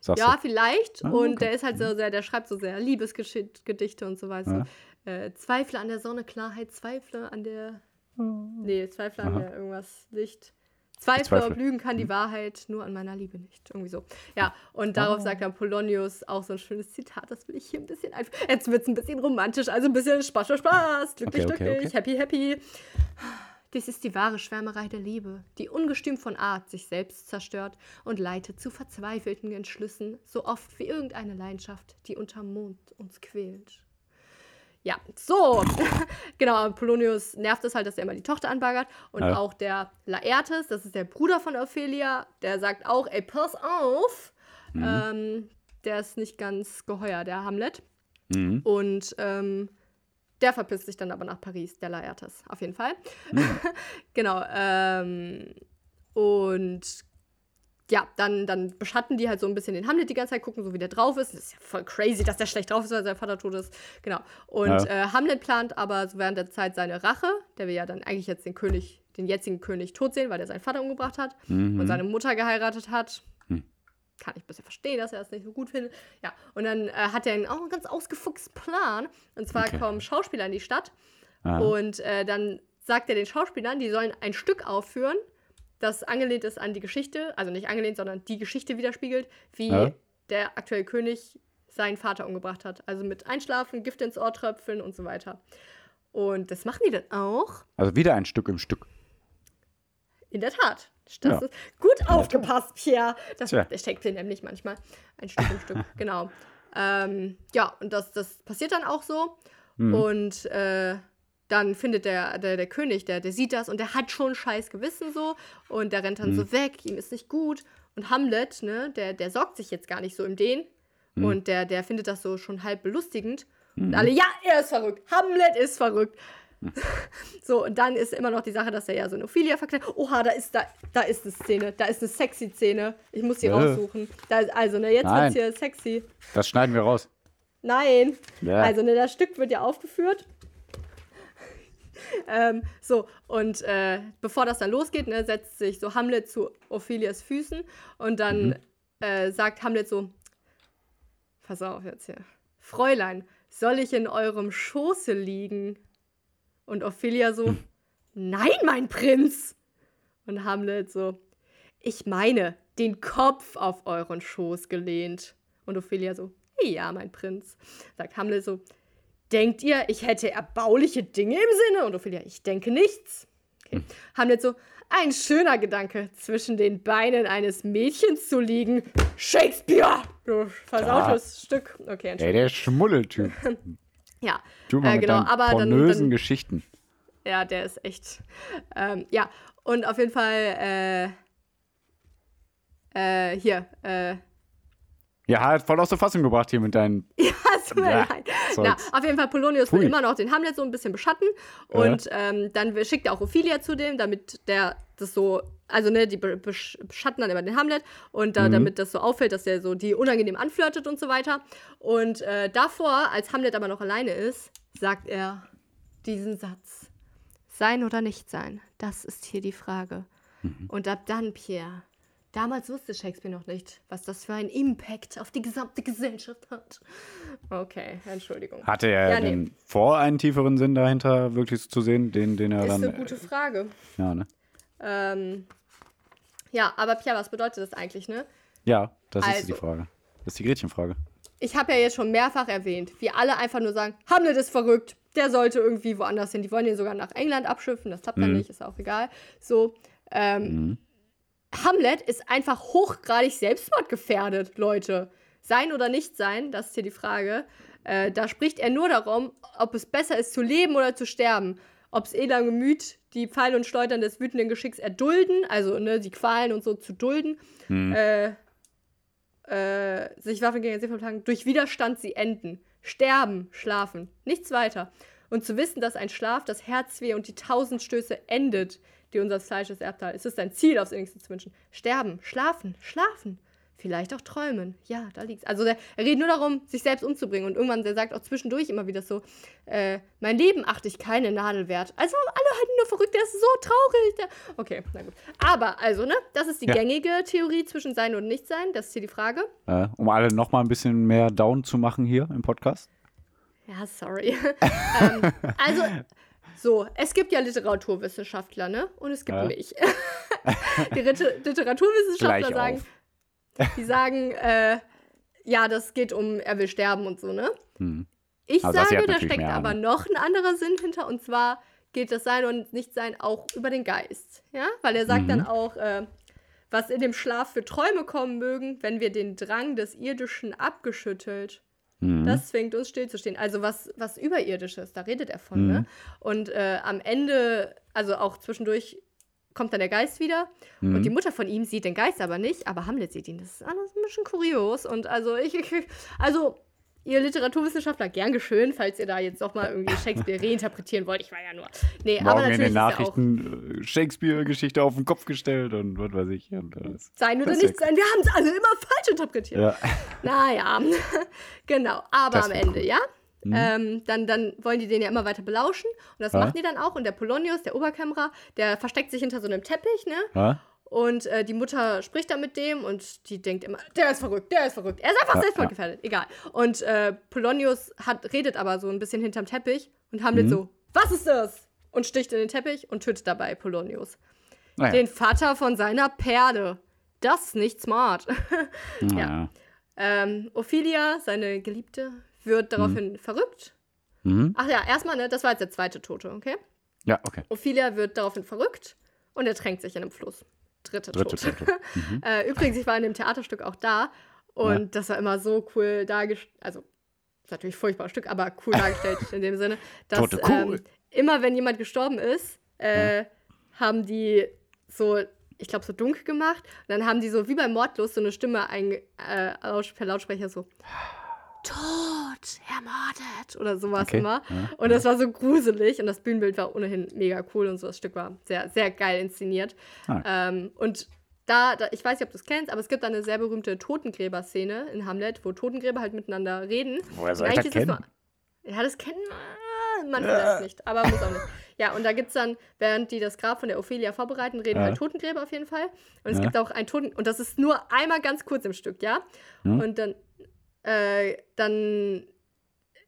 Sagst Ja, du? vielleicht. Ah, und okay. der ist halt so sehr, der schreibt so sehr Liebesgedichte und so weiter. Äh, Zweifle an der Sonne, Klarheit, Zweifle an der. Nee, Zweifle an Aha. der irgendwas Licht. Zweifle, Zweifle. ob Lügen kann die Wahrheit, nur an meiner Liebe nicht. Irgendwie so. Ja, und darauf Oh. sagt dann Polonius auch so ein schönes Zitat, das will ich hier ein bisschen einfach. Jetzt wird es ein bisschen romantisch, also ein bisschen Spaß, Spaß, Spaß, glücklich, Okay, okay, glücklich, happy, happy. Dies ist die wahre Schwärmerei der Liebe, die ungestüm von Art sich selbst zerstört und leitet zu verzweifelten Entschlüssen, so oft wie irgendeine Leidenschaft, die unterm Mond uns quält. Ja, so. <laughs> genau, Polonius nervt es halt, dass er immer die Tochter anbaggert. Und Ja. auch der Laertes, das ist der Bruder von Ophelia, der sagt auch, ey, pass auf. Mhm. Ähm, der ist nicht ganz geheuer, der Hamlet. Mhm. Und ähm, der verpisst sich dann aber nach Paris, der Laertes, auf jeden Fall. <laughs> genau. Ähm, und ja, dann, dann beschatten die halt so ein bisschen den Hamlet die ganze Zeit, gucken so, wie der drauf ist. Das ist ja voll crazy, dass der schlecht drauf ist, weil sein Vater tot ist. Genau. Und Ja. äh, Hamlet plant aber so während der Zeit seine Rache. Der will ja dann eigentlich jetzt den König, den jetzigen König tot sehen, weil der seinen Vater umgebracht hat Mhm. und seine Mutter geheiratet hat. Hm. Kann ich ein bisschen verstehen, dass er das nicht so gut findet. Ja, und dann äh, hat er einen, auch einen ganz ausgefuchsten Plan. Und zwar Okay. kommen Schauspieler in die Stadt Ah. und äh, dann sagt er den Schauspielern, die sollen ein Stück aufführen, das angelehnt ist an die Geschichte, also nicht angelehnt, sondern die Geschichte widerspiegelt, wie Ja. der aktuelle König seinen Vater umgebracht hat. Also mit Einschlafen, Gift ins Ohr tröpfeln und so weiter. Und das machen die dann auch. Also wieder ein Stück im Stück. In der Tat. Das Ja. ist gut aufgepasst, Pierre. Das Tja. der steckt sie nämlich manchmal. Ein Stück im Stück, <laughs> genau. Ähm, ja, und das, das passiert dann auch so. Mhm. Und äh, dann findet der, der, der König, der, der sieht das und der hat schon scheiß Gewissen so. Und der rennt dann Mhm. so weg, ihm ist nicht gut. Und Hamlet, ne, der, der sorgt sich jetzt gar nicht so im Den. Mhm. Und der, der findet das so schon halb belustigend. Und alle, ja, er ist verrückt. Hamlet ist verrückt. <laughs> So, und dann ist immer noch die Sache, dass er ja so eine Ophelia verkleidet. Oha, da ist, da, da ist eine Szene. Da ist eine sexy Szene. Ich muss die Äh. raussuchen. Da ist, also, ne, jetzt Nein. wird's hier sexy. Das schneiden wir raus. Nein. Ja. Also, ne, das Stück wird ja aufgeführt. <laughs> ähm, so, und äh, bevor das dann losgeht, ne, setzt sich so Hamlet zu Ophelias Füßen und dann Mhm. äh, sagt Hamlet so: Pass auf jetzt hier. Fräulein, soll ich in eurem Schoße liegen? Und Ophelia so: Nein, mein Prinz! Und Hamlet so: Ich meine, den Kopf auf euren Schoß gelehnt. Und Ophelia so: Ja, mein Prinz. Sagt Hamlet so: Denkt ihr, ich hätte erbauliche Dinge im Sinne? Und Ophelia: Ich denke nichts. Okay. Hamlet so: Ein schöner Gedanke, zwischen den Beinen eines Mädchens zu liegen. Shakespeare! Du versautes Stück. Okay, Ey, der Schmuddeltyp. <laughs> Ja, Du mal äh, mit genau, deinen aber dann, dann Geschichten. ja, der ist echt. Ähm, ja, und auf jeden Fall, äh, äh, hier, äh, Ja, hat voll aus der Fassung gebracht hier mit deinen. <laughs> es tut mir Ja, leid. Na, auf jeden Fall, Polonius will Pfui. immer noch den Hamlet so ein bisschen beschatten. Und ähm, dann schickt er auch Ophelia zu dem, damit der das so, also ne, die be- besch beschatten dann immer den Hamlet und da, Mhm. damit das so auffällt, dass der so die unangenehm anflirtet und so weiter. Und äh, davor, als Hamlet aber noch alleine ist, sagt er diesen Satz. Sein oder nicht sein, das ist hier die Frage. Mhm. Und ab dann, Pierre, damals wusste Shakespeare noch nicht, was das für einen Impact auf die gesamte Gesellschaft hat. Okay, Entschuldigung. Hatte er Ja, nee. denn vor, einen tieferen Sinn dahinter wirklich zu sehen, den, den er Ist dann. eine gute Frage. ja, ne? Ähm, ja, aber Pierre, was bedeutet das eigentlich, ne? Ja, das ist Also. die Frage. Das ist die Gretchenfrage. Ich habe ja jetzt schon mehrfach erwähnt, wie alle einfach nur sagen, Hamlet ist verrückt, der sollte irgendwie woanders hin. Die wollen ihn sogar nach England abschiffen, das klappt dann Mhm. nicht, ist auch egal. So, ähm, Mhm. Hamlet ist einfach hochgradig selbstmordgefährdet, Leute. Sein oder nicht sein, das ist hier die Frage. Äh, da spricht er nur darum, ob es besser ist zu leben oder zu sterben. Ob es edler Gemüt die Pfeile und Schleudern des wütenden Geschicks erdulden, also ne, die Qualen und so zu dulden, Hm. äh, äh, sich Waffen gegen den See durch Widerstand sie enden. Sterben, schlafen, nichts weiter. Und zu wissen, dass ein Schlaf das Herzweh und die tausend Stöße endet, die unser Fleisches Erbteil. Es ist ein Ziel, aufs innigste zu wünschen. Sterben, schlafen, schlafen. Vielleicht auch träumen. Ja, da liegt's. Also der, er redet nur darum, sich selbst umzubringen. Und irgendwann, der sagt auch zwischendurch immer wieder so, äh, mein Leben achte ich keine Nadel wert. Also alle halten nur verrückt, der ist so traurig. Der okay, na gut. Aber, also, ne, das ist die Ja. gängige Theorie zwischen Sein und Nichtsein. Das ist hier die Frage. Äh, um alle noch mal ein bisschen mehr down zu machen hier im Podcast. Ja, sorry. <laughs> ähm, also, so, es gibt ja Literaturwissenschaftler, ne? Und es gibt Ja. mich. <laughs> die Liter Literaturwissenschaftler sagen, die sagen, äh, ja, das geht um, er will sterben und so, ne? Hm. Ich Also sage, da steckt aber noch ein anderer Sinn hinter und zwar geht das Sein und Nichtsein auch über den Geist, ja? Weil er sagt Mhm. dann auch, äh, was in dem Schlaf für Träume kommen mögen, wenn wir den Drang des Irdischen abgeschüttelt Hm. das zwingt uns stillzustehen. Also was, was Überirdisches, da redet er von, ne? Und äh, am Ende, also auch zwischendurch, kommt dann der Geist wieder. Mhm. Und die Mutter von ihm sieht den Geist aber nicht, aber Hamlet sieht ihn. Das ist alles ein bisschen kurios. Und also ich, ich also ihr Literaturwissenschaftler, gern geschön, falls ihr da jetzt doch mal irgendwie Shakespeare reinterpretieren wollt. Ich war ja nur. Nee, aber Morgen in natürlich den er auch Nachrichten äh, Shakespeare-Geschichte auf den Kopf gestellt und was weiß ich. Und alles. sein oder nicht sein. Wir haben es alle immer falsch interpretiert. Ja. <laughs> Naja, <laughs> genau. Aber Das am Ende, cool. ja? Mhm. Ähm, dann, dann wollen die den ja immer weiter belauschen. Und das Ja. machen die dann auch. Und der Polonius, der Oberkämmerer, der versteckt sich hinter so einem Teppich, ne? Ja? Und äh, die Mutter spricht dann mit dem und die denkt immer, der ist verrückt, der ist verrückt. Er ist einfach Ja, selbstmordgefährdet. Egal. Und äh, Polonius hat, redet aber so ein bisschen hinterm Teppich und Hamlet Mhm. so, was ist das? Und sticht in den Teppich und tötet dabei Polonius. Naja. Den Vater von seiner Perle. Das ist nicht smart. <laughs> ja. Ähm, Ophelia, seine Geliebte, wird daraufhin verrückt. Mhm. Ach ja, erstmal, ne, das war jetzt der zweite Tote, okay? Ja, okay. Ophelia wird daraufhin verrückt und ertränkt sich in einem Fluss. Dritte, Dritte Tote. Tote. <laughs> Mhm. Äh, übrigens, ich war in dem Theaterstück auch da und Ja. das war immer so cool dargestellt. Also, ist natürlich ein furchtbares Stück, aber cool <laughs> dargestellt in dem Sinne, dass Tote cool. ähm, immer, wenn jemand gestorben ist, äh, haben die so, ich glaube, so dunkel gemacht. Und dann haben die so wie beim Mordlos so eine Stimme ein, äh, per Lautsprecher so. Tot, ermordet oder sowas Okay, immer. ja, Und das war so gruselig und das Bühnenbild war ohnehin mega cool und so. Das Stück war sehr, sehr geil inszeniert. Ah. Ähm, und da, da, ich weiß nicht, ob du es kennst, aber es gibt da eine sehr berühmte Totengräber-Szene in Hamlet, wo Totengräber halt miteinander reden. Woher soll ich das kennen? nur- Ja, das kennen man vielleicht nicht, aber muss auch nicht. Ja, und da gibt es dann, während die das Grab von der Ophelia vorbereiten, reden Ja. halt Totengräber auf jeden Fall. Und es Ja. gibt auch ein Toten, und das ist nur einmal ganz kurz im Stück, ja? Hm. Und dann, äh, dann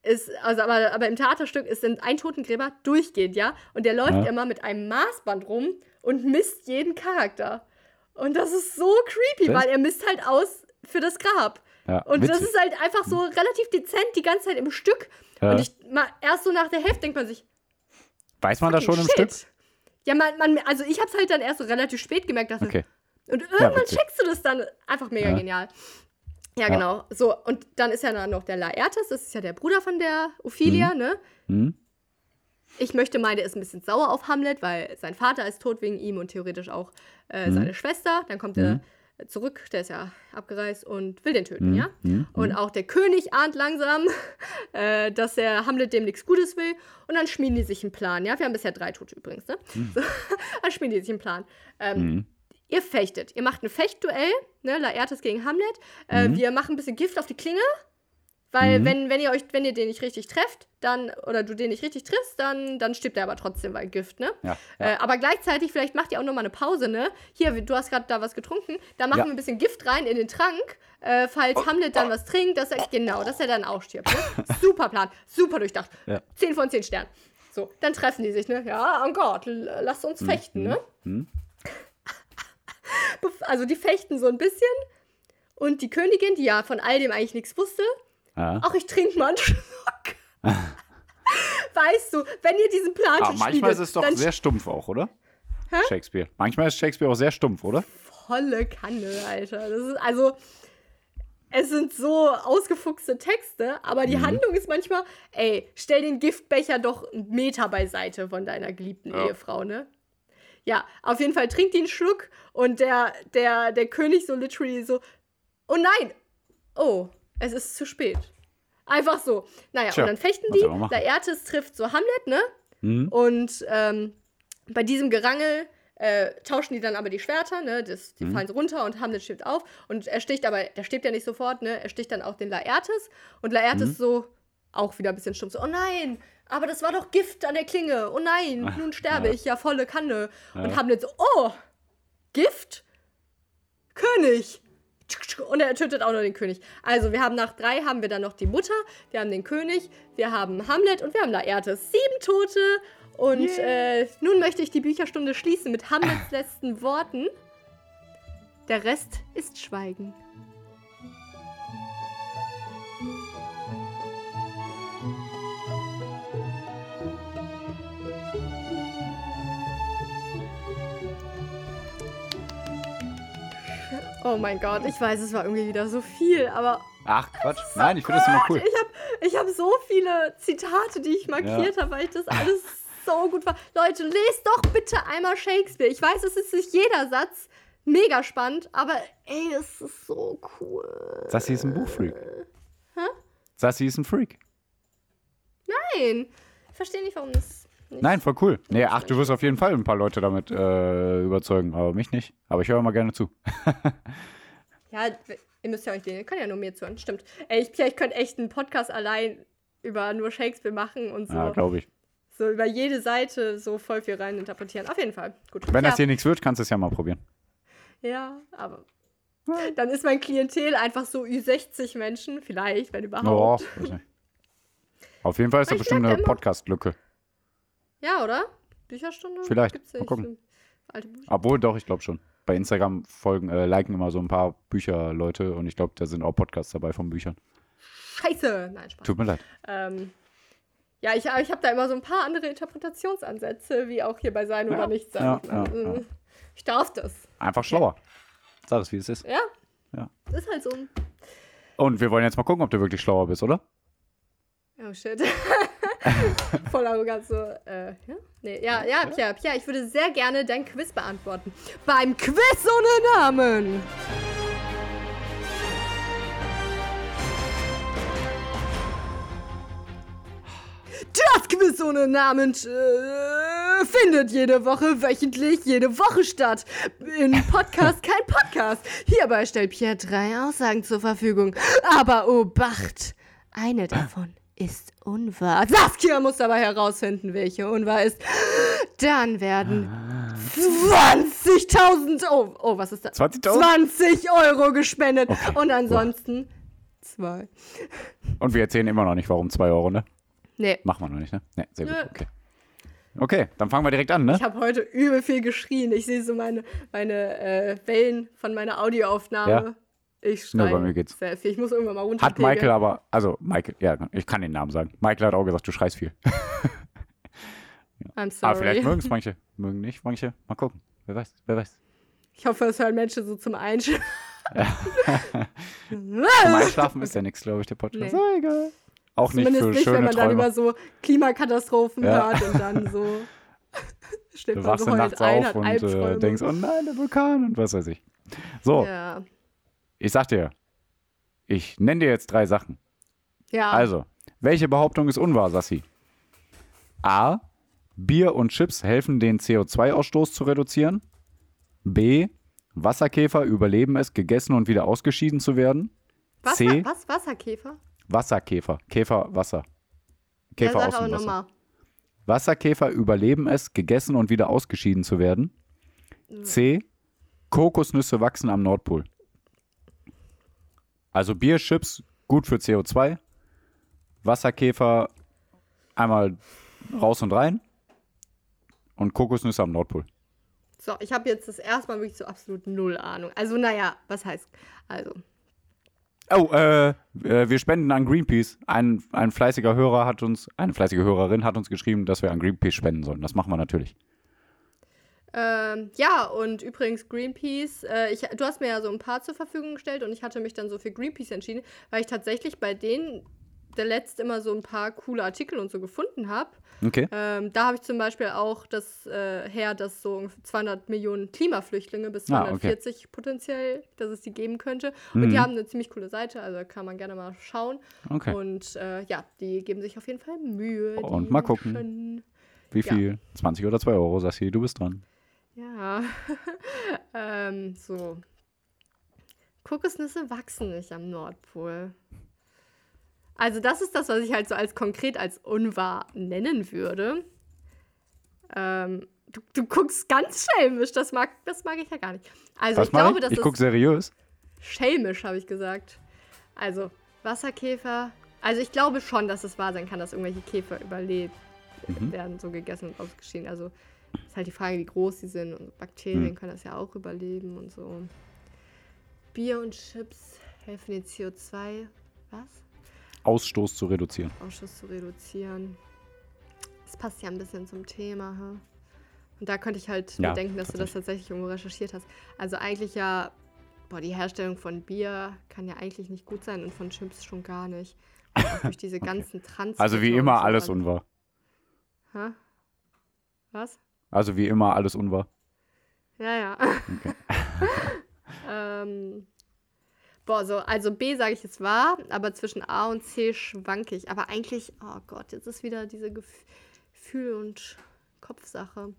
ist, also aber, aber im Theaterstück ist ein Totengräber durchgehend, ja? Und der läuft Ja. immer mit einem Maßband rum und misst jeden Charakter. Und das ist so creepy, Das- weil er misst halt aus für das Grab. Ja, Und das witzig. ist halt einfach so relativ dezent die ganze Zeit im Stück. Ja. Und ich mal erst so nach der Hälfte denkt man sich, Weiß man das schon im fucking Stück? shit. Ja, man, man, also ich hab's halt dann erst so relativ spät gemerkt, dass Okay. und irgendwann witzig. checkst du das dann einfach mega Ja. genial. Ja, Ja. genau. So, und dann ist ja dann noch der Laertes, das ist ja der Bruder von der Ophelia, ne? Hm? Ich möchte meinen, der ist ein bisschen sauer auf Hamlet, weil sein Vater ist tot wegen ihm und theoretisch auch äh, Mhm. seine Schwester. Dann kommt er zurück, der ist ja abgereist und will den töten, ja? Mhm. Und auch der König ahnt langsam, <laughs> äh, dass der Hamlet dem nichts Gutes will. Und dann schmieden die sich einen Plan, ja? Wir haben bisher drei Tote übrigens, ne? So, <laughs> dann schmieden die sich einen Plan. Ähm, Mhm. Ihr fechtet. Ihr macht ein Fechtduell, ne? Laertes gegen Hamlet. Äh, Mhm. Wir machen ein bisschen Gift auf die Klinge. Weil Mhm. wenn, wenn ihr euch, wenn ihr den nicht richtig trefft, dann, oder du den nicht richtig triffst, dann, dann stirbt er aber trotzdem, weil Gift, ne? Ja, Äh, aber gleichzeitig, vielleicht macht ihr auch noch mal eine Pause, ne? Hier, du hast gerade da was getrunken, da machen Ja. wir ein bisschen Gift rein in den Trank, äh, falls Oh. Hamlet dann was trinkt, dass er, genau, dass er dann auch stirbt, ne? <laughs> Super Plan, super durchdacht. Ja. 10 von 10 Sternen. So, dann treffen die sich, ne? Ja, oh Gott, lasst uns fechten, ne? Hm? Also die fechten so ein bisschen und die Königin, die ja von all dem eigentlich nichts wusste, Ja. Ach, ich trinke mal einen Schluck. <laughs> weißt du, wenn ihr diesen Plan Aber schon manchmal ist es doch sehr stumpf auch, oder? Shakespeare. Manchmal ist Shakespeare auch sehr stumpf, oder? volle Kanne, Alter. Das ist also. Es sind so ausgefuchste Texte, aber die Mhm. Handlung ist manchmal, ey, stell den Giftbecher doch einen Meter beiseite von deiner geliebten Ja. Ehefrau, ne? Ja, auf jeden Fall trinkt die einen Schluck und der, der, der König so literally so, oh nein, oh, es ist zu spät. Einfach so. Naja, Tja, und dann fechten die? Laertes trifft so Hamlet, ne? Mhm. Und ähm, bei diesem Gerangel äh, tauschen die dann aber die Schwerter, ne? Das, die Mhm. fallen so runter und Hamlet steht auf. Und er sticht aber, der stirbt ja nicht sofort, ne? Er sticht dann auch den Laertes. Und Laertes Mhm. so auch wieder ein bisschen stumm. So, oh nein, aber das war doch Gift an der Klinge. Oh nein, Ach, nun sterbe ja. ich, ja volle Kanne. Und Ja. Hamlet so, oh, Gift? König. Und er tötet auch noch den König. Also, wir haben nach drei haben wir dann noch die Mutter, wir haben den König, wir haben Hamlet und wir haben Laertes. Sieben Tote. Und äh, nun möchte ich die Bücherstunde schließen mit Hamlets <coughs> letzten Worten. Der Rest ist Schweigen. Oh mein Gott, ich weiß, es war irgendwie wieder so viel, aber Ach, Quatsch. Nein, ich finde das immer cool. ich habe ich hab so viele Zitate, die ich markiert habe, weil ich das alles so gut war. Leute, lest doch bitte einmal Shakespeare. Ich weiß, es ist nicht jeder Satz mega spannend, aber ey, es ist so cool. Sassi ist ein Buchfreak. Sassi ist ein Freak. Nein, ich verstehe nicht, warum das nicht. Nein, voll cool. Nee, ach, du wirst auf jeden Fall ein paar Leute damit äh, überzeugen, aber mich nicht. Aber ich höre immer gerne zu. <laughs> Ja, ihr müsst ja euch den, ihr könnt ja nur mir zuhören. Stimmt. Ey, ich, ich könnte echt einen Podcast allein über nur Shakespeare machen und so. Ja, glaube ich. so über jede Seite so voll viel rein interpretieren. Auf jeden Fall. Gut. Wenn ja. das dir nichts wird, kannst du es ja mal probieren. Ja, aber dann ist mein Klientel einfach so Ü60 Menschen, vielleicht, wenn Oh, überhaupt. weiß nicht. Auf jeden Fall ist da bestimmt eine Podcast-Lücke. Ja, oder? Bücherstunde? Vielleicht. Gibt's Mal nicht. gucken. Alte Bücher. Obwohl, doch, ich glaube schon. Bei Instagram folgen, äh, liken immer so ein paar Bücherleute und ich glaube, da sind auch Podcasts dabei von Büchern. Scheiße! Nein, Spaß. Tut mir leid. Ähm, ja, ich, ich habe da immer so ein paar andere Interpretationsansätze, wie auch hier bei Sein Ja, oder Nichts sein. ja, ja, Also, ja. Ich darf das. Einfach schlauer. Sag es, wie es ist. Ja? Ja. Ist halt so. Und wir wollen jetzt mal gucken, ob du wirklich schlauer bist, oder? Oh shit. <laughs> <laughs> Voll arrogant so. Äh, ja? Nee, ja, ja, Pierre, Pierre, ich würde sehr gerne dein Quiz beantworten. Beim Quiz ohne Namen. Das Quiz ohne Namen äh, findet jede Woche wöchentlich jede Woche statt. In Podcast <laughs> kein Podcast. Hierbei stellt Pierre drei Aussagen zur Verfügung. Aber Obacht, eine davon ist unwahr. Saskia muss dabei herausfinden, welche unwahr ist. Dann werden 20.000, oh, oh, was ist das? 20.000? 20 Euro gespendet. Okay. Und ansonsten zwei. Und wir erzählen immer noch nicht, warum 2 Euro, ne? Nee. Machen wir noch nicht, ne? Ne, sehr gut. Nö. Okay. Okay, dann fangen wir direkt an, ne? Ich habe heute übel viel geschrien. Ich sehe so meine, meine äh, Wellen von meiner Audioaufnahme. Ja. Ich Nö, schreie bei mir geht's. sehr viel. Ich muss irgendwann mal runter. Hat Michael aber, also Michael, ja, ich kann den Namen sagen. Michael hat auch gesagt, du schreist viel. <laughs> I'm sorry. Aber vielleicht mögen es <laughs> manche, mögen nicht, manche. Mal gucken. Wer weiß, wer weiß. Ich hoffe, es hören Menschen so zum Einschlafen. <laughs> Zum Einschlafen ist ja nichts, glaube ich, der Podcast. Nee. Oh, egal. Auch nicht Zumindest für nicht, wenn schöne man dann Träume. über so Klimakatastrophen Ja. hört und dann so. schläft Du man so dann nachts ein, auf und äh, denkst, oh nein, der Vulkan und was weiß ich. So, Ja. Ich sag dir, ich nenne dir jetzt drei Sachen. ja. Also, welche Behauptung ist unwahr, Sassi? A. Bier und Chips helfen, den CO2-Ausstoß zu reduzieren. B. Wasserkäfer überleben es, gegessen und wieder ausgeschieden zu werden. Wasser, C. Was? Wasserkäfer? Wasserkäfer. Käfer, Wasser. Ja, Käfer sag aus dem Wasser. nochmal. Wasserkäfer überleben es, gegessen und wieder ausgeschieden zu werden. C. Kokosnüsse wachsen am Nordpol. Also Bierchips, gut für CO2. Wasserkäfer einmal raus und rein. Und Kokosnüsse am Nordpol. So, ich habe jetzt das erste Mal wirklich so absolut null Ahnung. Also, naja, was heißt? Also, Oh, äh, äh, wir spenden an Greenpeace. Ein, ein fleißiger Hörer hat uns, eine fleißige Hörerin hat uns geschrieben, dass wir an Greenpeace spenden sollen. Das machen wir natürlich. Ähm, ja, und übrigens Greenpeace, äh, ich, du hast mir ja so ein paar zur Verfügung gestellt und ich hatte mich dann so für Greenpeace entschieden, weil ich tatsächlich bei denen der letzte immer so ein paar coole Artikel und so gefunden habe. Okay. Ähm, da habe ich zum Beispiel auch das äh, her, dass so ungefähr 200 Millionen Klimaflüchtlinge bis Ah, okay. 240 potenziell, dass es die geben könnte. Und die Mhm. haben eine ziemlich coole Seite, also kann man gerne mal schauen. Okay. Und äh, ja, die geben sich auf jeden Fall Mühe. Und die mal gucken. Wie ja. viel? 20 oder 2 Euro, Sassi, du bist dran. Ja. <laughs> ähm, so. Kokosnüsse wachsen nicht am Nordpol. Also das ist das, was ich halt so als konkret als unwahr nennen würde. Ähm, du, du guckst ganz schelmisch, das mag, das mag ich ja gar nicht. Also Was ich glaube, ich? das Ich guck seriös. schelmisch, habe ich gesagt. Also Wasserkäfer. Also ich glaube schon, dass es wahr sein kann, dass irgendwelche Käfer überlebt Mhm. werden, so gegessen und ausgeschieden. Also ist halt die Frage, wie groß sie sind. Und Bakterien Mhm. können das ja auch überleben und so. Bier und Chips helfen den CO2, was? Ausstoß zu reduzieren. Ausschuss zu reduzieren. Das passt ja ein bisschen zum Thema. Ha? Und da könnte ich halt Ja, denken, dass du das tatsächlich irgendwo recherchiert hast. Also eigentlich ja, boah, die Herstellung von Bier kann ja eigentlich nicht gut sein und von Chips schon gar nicht. Auch durch diese <laughs> ganzen Trans. Also wie immer alles unwahr. Hä? Was? Also wie immer alles unwahr. Ja, ja. <laughs> ähm, boah, so, also B sage ich es wahr, aber zwischen A und C schwanke ich. Aber eigentlich, oh Gott, jetzt ist wieder diese Gef- Gefühl- und Kopfsache.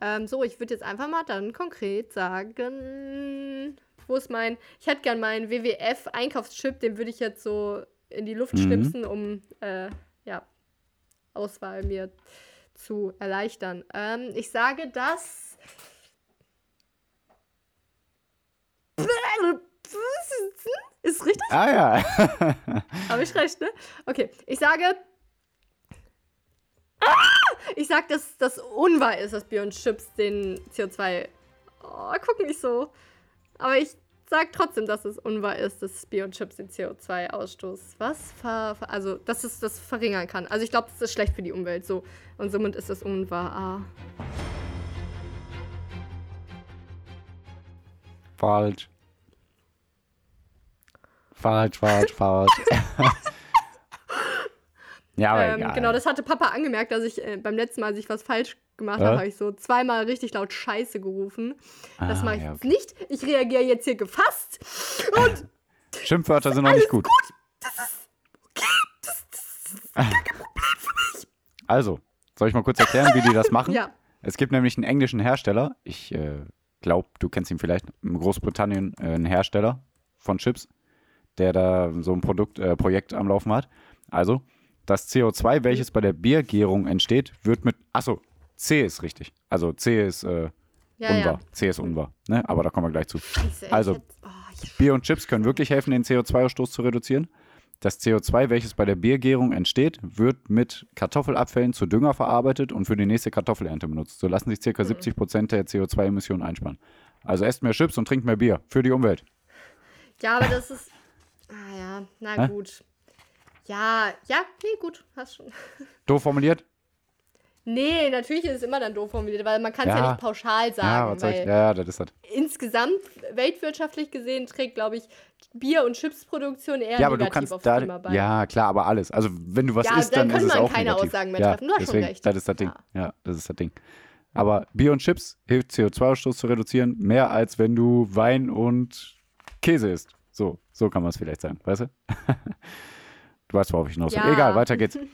Ähm, so, ich würde jetzt einfach mal dann konkret sagen, wo ist mein, ich hätte gern meinen WWF-Einkaufschip, den würde ich jetzt so in die Luft Mhm. schnipsen, um, äh, ja, Auswahl mir zu erleichtern. Ähm, ich sage, dass ist richtig? Ah ja. Habe ich recht, ne? Okay, ich sage. Ah! Ich sag, dass das unwahr ist, dass Bier und Chips den CO2. Oh, guck nicht so. Aber ich sag trotzdem, dass es unwahr ist, dass Bier und Chips den CO2-Ausstoß was? Ver, also, dass es das verringern kann. Also, ich glaube, das ist schlecht für die Umwelt so. Und somit ist es unwahr. Ah. Falsch. Falsch, falsch, <laughs> falsch. <laughs> ja, aber Ähm, egal. genau, das hatte Papa angemerkt, dass ich äh, beim letzten Mal, als ich was falsch gemacht habe, habe ich so zweimal richtig laut Scheiße gerufen. Das Ah, mache ich ja, jetzt nicht. Ich reagiere jetzt hier gefasst. Und <laughs> Schimpfwörter sind noch nicht gut. Also, soll ich mal kurz erklären, wie die das <laughs> machen? ja, Es gibt nämlich einen englischen Hersteller. Ich äh, glaube, du kennst ihn vielleicht. In Großbritannien äh, einen Hersteller von Chips, der da so ein Produkt, äh, Projekt am Laufen hat. Also, das CO2, welches bei der Biergärung entsteht, wird mit. Achso, C ist richtig. Also C ist äh, ja, unwahr. C ist unwahr. Ne? Aber da kommen wir gleich zu. ja. Also, oh, Bier und Chips können wirklich helfen, den CO2-Ausstoß zu reduzieren. Das CO2, welches bei der Biergärung entsteht, wird mit Kartoffelabfällen zu Dünger verarbeitet und für die nächste Kartoffelernte benutzt. So lassen sich ca. 70 Prozent der CO2-Emissionen einsparen. Also esst mehr Chips und trinkt mehr Bier für die Umwelt. ja, aber das ist. Ah ja, na Hä? gut. Ja, ja, nee, gut, hast schon. Doof formuliert? Nee, natürlich ist es immer dann doof formuliert, weil man kann es ja. Ja. nicht pauschal Ja, sagen. was soll ich? Ja, ja, das ist das. insgesamt weltwirtschaftlich gesehen trägt, glaube ich, Bier- und Chipsproduktion eher Ja, aber du negativ kannst da. Klima bei. Ja, klar, aber alles. Also, wenn du was Ja, isst, dann dann, ist kann es man auch keine negativ. Aussagen mehr ja, treffen. Du hast schon recht. Das ist das Ding. Ja. Ja, das ist das Ding. Aber Bier und Chips hilft CO2-Ausstoß zu reduzieren, mehr als wenn du Wein und Käse isst. So, so kann man es vielleicht sagen, weißt du? <laughs> du weißt, worauf ich hinaus will. Ja. Egal, weiter geht's. <laughs>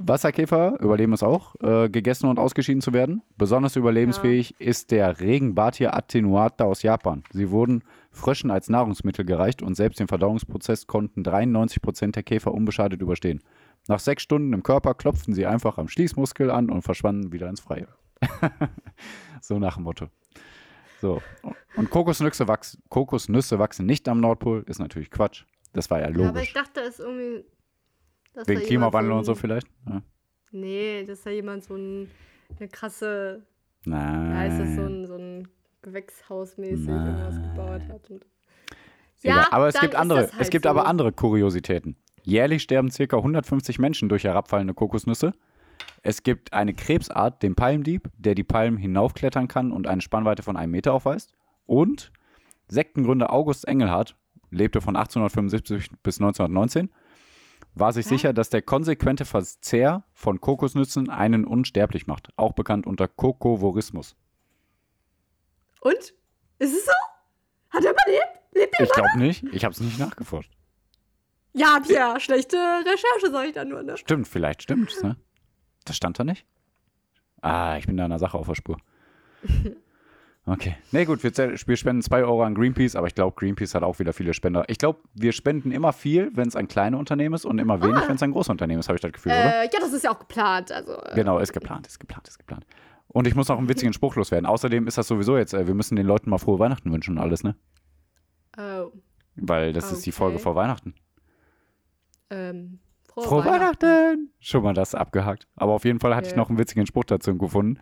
Wasserkäfer überleben es auch, äh, gegessen und ausgeschieden zu werden. Besonders überlebensfähig ist der Regenbartier attenuata aus Japan. Sie wurden Fröschen als Nahrungsmittel gereicht und selbst den Verdauungsprozess konnten 93% der Käfer unbeschadet überstehen. Nach sechs Stunden im Körper klopften sie einfach am Schließmuskel an und verschwanden wieder ins Freie. <laughs> so nach dem Motto. So. Und Kokosnüsse wachsen, Kokosnüsse wachsen nicht am Nordpol, ist natürlich Quatsch. Das war ja Ja, aber ich logisch. dachte, da ist irgendwie. Wegen Klimawandel so und so ein- vielleicht? Ja. Nee, dass da jemand so ein, eine krasse, Nein. ja, ist das so ein, so ein Gewächshausmäßig irgendwas gebaut hat. Und Egal. aber es gibt andere, halt es gibt so. aber andere Kuriositäten. Jährlich sterben ca. 150 Menschen durch herabfallende Kokosnüsse. Es gibt eine Krebsart, den Palmdieb, der die Palmen hinaufklettern kann und eine Spannweite von einem Meter aufweist. Und Sektengründer August Engelhardt lebte von 1875 bis 1919, war sich Ja. sicher, dass der konsequente Verzehr von Kokosnüssen einen unsterblich macht, auch bekannt unter Kokovorismus. Und? Ist es so? Hat er überlebt? Lebt er? Ich glaube nicht, ich habe es nicht nachgeforscht. Ja, Pierre, schlechte Recherche, sag ich dann nur, ne? Stimmt, vielleicht stimmt's, ne? Das stand da nicht? Ah, ich bin da einer Sache auf der Spur. <laughs> Okay. Nee, gut, wir, wir spenden 2 Euro an Greenpeace, aber ich glaube, Greenpeace hat auch wieder viele Spender. Ich glaube, wir spenden immer viel, wenn es ein kleines Unternehmen ist und immer wenig, wenn es ein großes Unternehmen ist, habe ich das Gefühl, oder? Äh, ja, das ist ja auch geplant. Also, äh, Genau, ist geplant, ist geplant, ist geplant. Und ich muss noch einen witzigen Spruch loswerden. Außerdem ist das sowieso jetzt, äh, wir müssen den Leuten mal frohe Weihnachten wünschen und alles, ne? oh, Weil das ist die Okay. Folge vor Weihnachten. ähm, frohe, Frohe Weihnachten! Schon mal das abgehakt. Aber auf jeden Fall hatte ich Ja. noch einen witzigen Spruch dazu gefunden.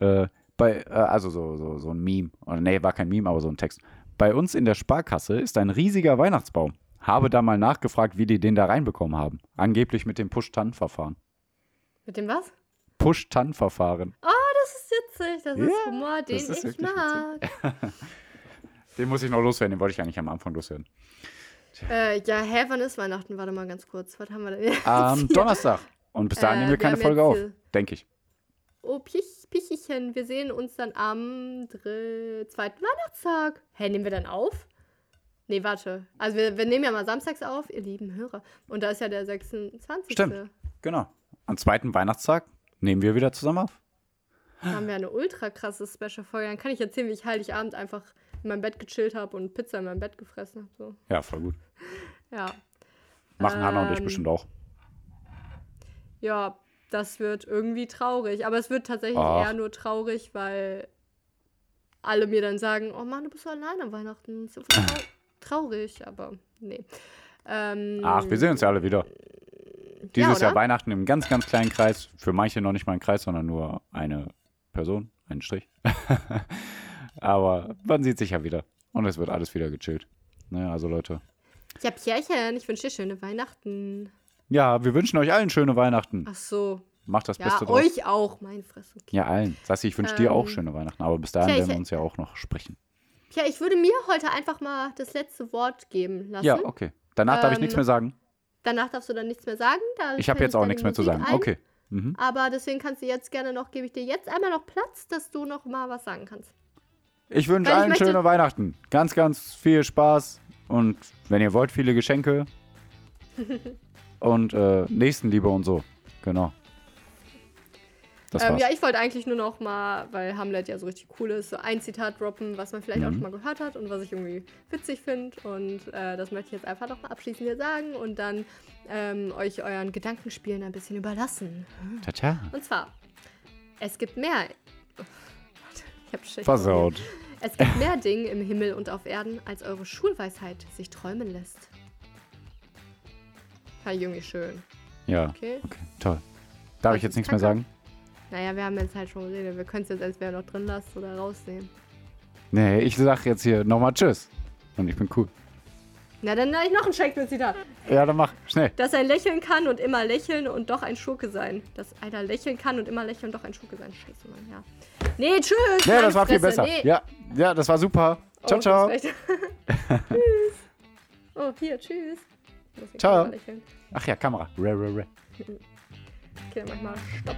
Äh, bei, äh, also so, so, so ein Meme. Oder nee, war kein Meme, aber so ein Text. Bei uns in der Sparkasse ist ein riesiger Weihnachtsbaum. Habe da mal nachgefragt, wie die den da reinbekommen haben. Angeblich mit dem Push-Tan-Verfahren. Mit dem was? Push-Tan-Verfahren. Das ist witzig, das ist Ja, Humor, den ist ich mag. <laughs> Den muss ich noch loswerden, den wollte ich eigentlich am Anfang loswerden. Äh, ja, hä, wann ist Weihnachten? Warte mal ganz kurz. Was haben wir denn jetzt? Am? Donnerstag. Und bis dahin Äh, nehmen wir wir keine haben Folge auf. Denke ich. Oh, Pich, Pichichen, wir sehen uns dann am zweiten Weihnachtstag. Hä, nehmen wir dann auf? Nee, warte. Also wir, wir nehmen ja mal samstags auf, ihr lieben Hörer. Und da ist ja der 26. Stimmt. Genau. Am zweiten Weihnachtstag nehmen wir wieder zusammen auf. Da haben wir eine ultra krasse Special-Folge. Dann kann ich erzählen, wie ich Heiligabend einfach in meinem Bett gechillt habe und Pizza in meinem Bett gefressen habe. So. Ja, voll gut. Ja. Machen Hannah und ich Ähm, bestimmt auch. Ja, das wird irgendwie traurig. Aber es wird tatsächlich Ach. eher nur traurig, weil alle mir dann sagen, oh Mann, du bist so allein an Weihnachten. So trau <clears throat> traurig, aber nee. Ähm, Ach, wir sehen uns ja alle wieder. Dieses oder? Jahr Weihnachten im ganz, ganz kleinen Kreis. Für manche noch nicht mal ein Kreis, sondern nur eine Person, einen Strich. <laughs> Aber man sieht sich ja wieder. Und es wird alles wieder gechillt. Ne, also Leute. Ja, Pierrchen, ich wünsche dir schöne Weihnachten. Ja, wir wünschen euch allen schöne Weihnachten. Ach so. Macht das Ja, Beste draus. euch auch, mein Fresse. Ja, allen. Sassi, ich wünsche dir auch Ähm, schöne Weihnachten. Aber bis dahin tja, ich- werden wir uns ja auch noch sprechen. Tja, ich würde mir heute einfach mal das letzte Wort geben lassen. Ja, okay. Danach darf ich Ähm, nichts mehr sagen. Danach darfst du dann nichts mehr sagen. Ich habe jetzt auch nichts mehr zu sagen. ein. Okay. Mhm. Aber deswegen kannst du jetzt gerne noch, gebe ich dir jetzt einmal noch Platz, dass du noch mal was sagen kannst. Ich wünsche ich allen möchte- schöne Weihnachten. Ganz, ganz viel Spaß und wenn ihr wollt, viele Geschenke. <laughs> und äh, Nächstenliebe und so. Genau. Ähm, ja, ich wollte eigentlich nur noch mal, weil Hamlet ja so richtig cool ist, so ein Zitat droppen, was man vielleicht auch Mhm. schon mal gehört hat und was ich irgendwie witzig finde. Und äh, das möchte ich jetzt einfach noch mal abschließend hier sagen und dann ähm, euch euren Gedankenspielen ein bisschen überlassen. Tata. Und zwar, es gibt mehr. Ich hab schlecht Versaut. Es gibt mehr Dinge im Himmel und auf Erden, als eure Schulweisheit sich träumen lässt. Ich irgendwie schön. Ja. Okay. Okay, toll. Darf Was ich jetzt nichts mehr sagen? Naja, wir haben jetzt halt schon geredet. Wir können es jetzt, als wäre noch drin lassen oder rausnehmen. Nee, ich sag jetzt hier nochmal Tschüss. Und ich bin cool. Na, dann ich noch ein Shakespeare-Zitat. Ja, dann mach. Schnell. Dass er lächeln kann und immer lächeln und doch ein Schurke sein. Dass einer lächeln kann und immer lächeln und doch ein Schurke sein. Scheiße, Mann, ja. Nee, tschüss. Nee, das war viel besser. Nee. Ja, ja, das war super. Oh, Ciao, du ciao. <laughs> tschüss. Oh, hier, tschüss. Ciao. Ach ja, Kamera. Re, re, re. Okay, dann mach mal Stopp.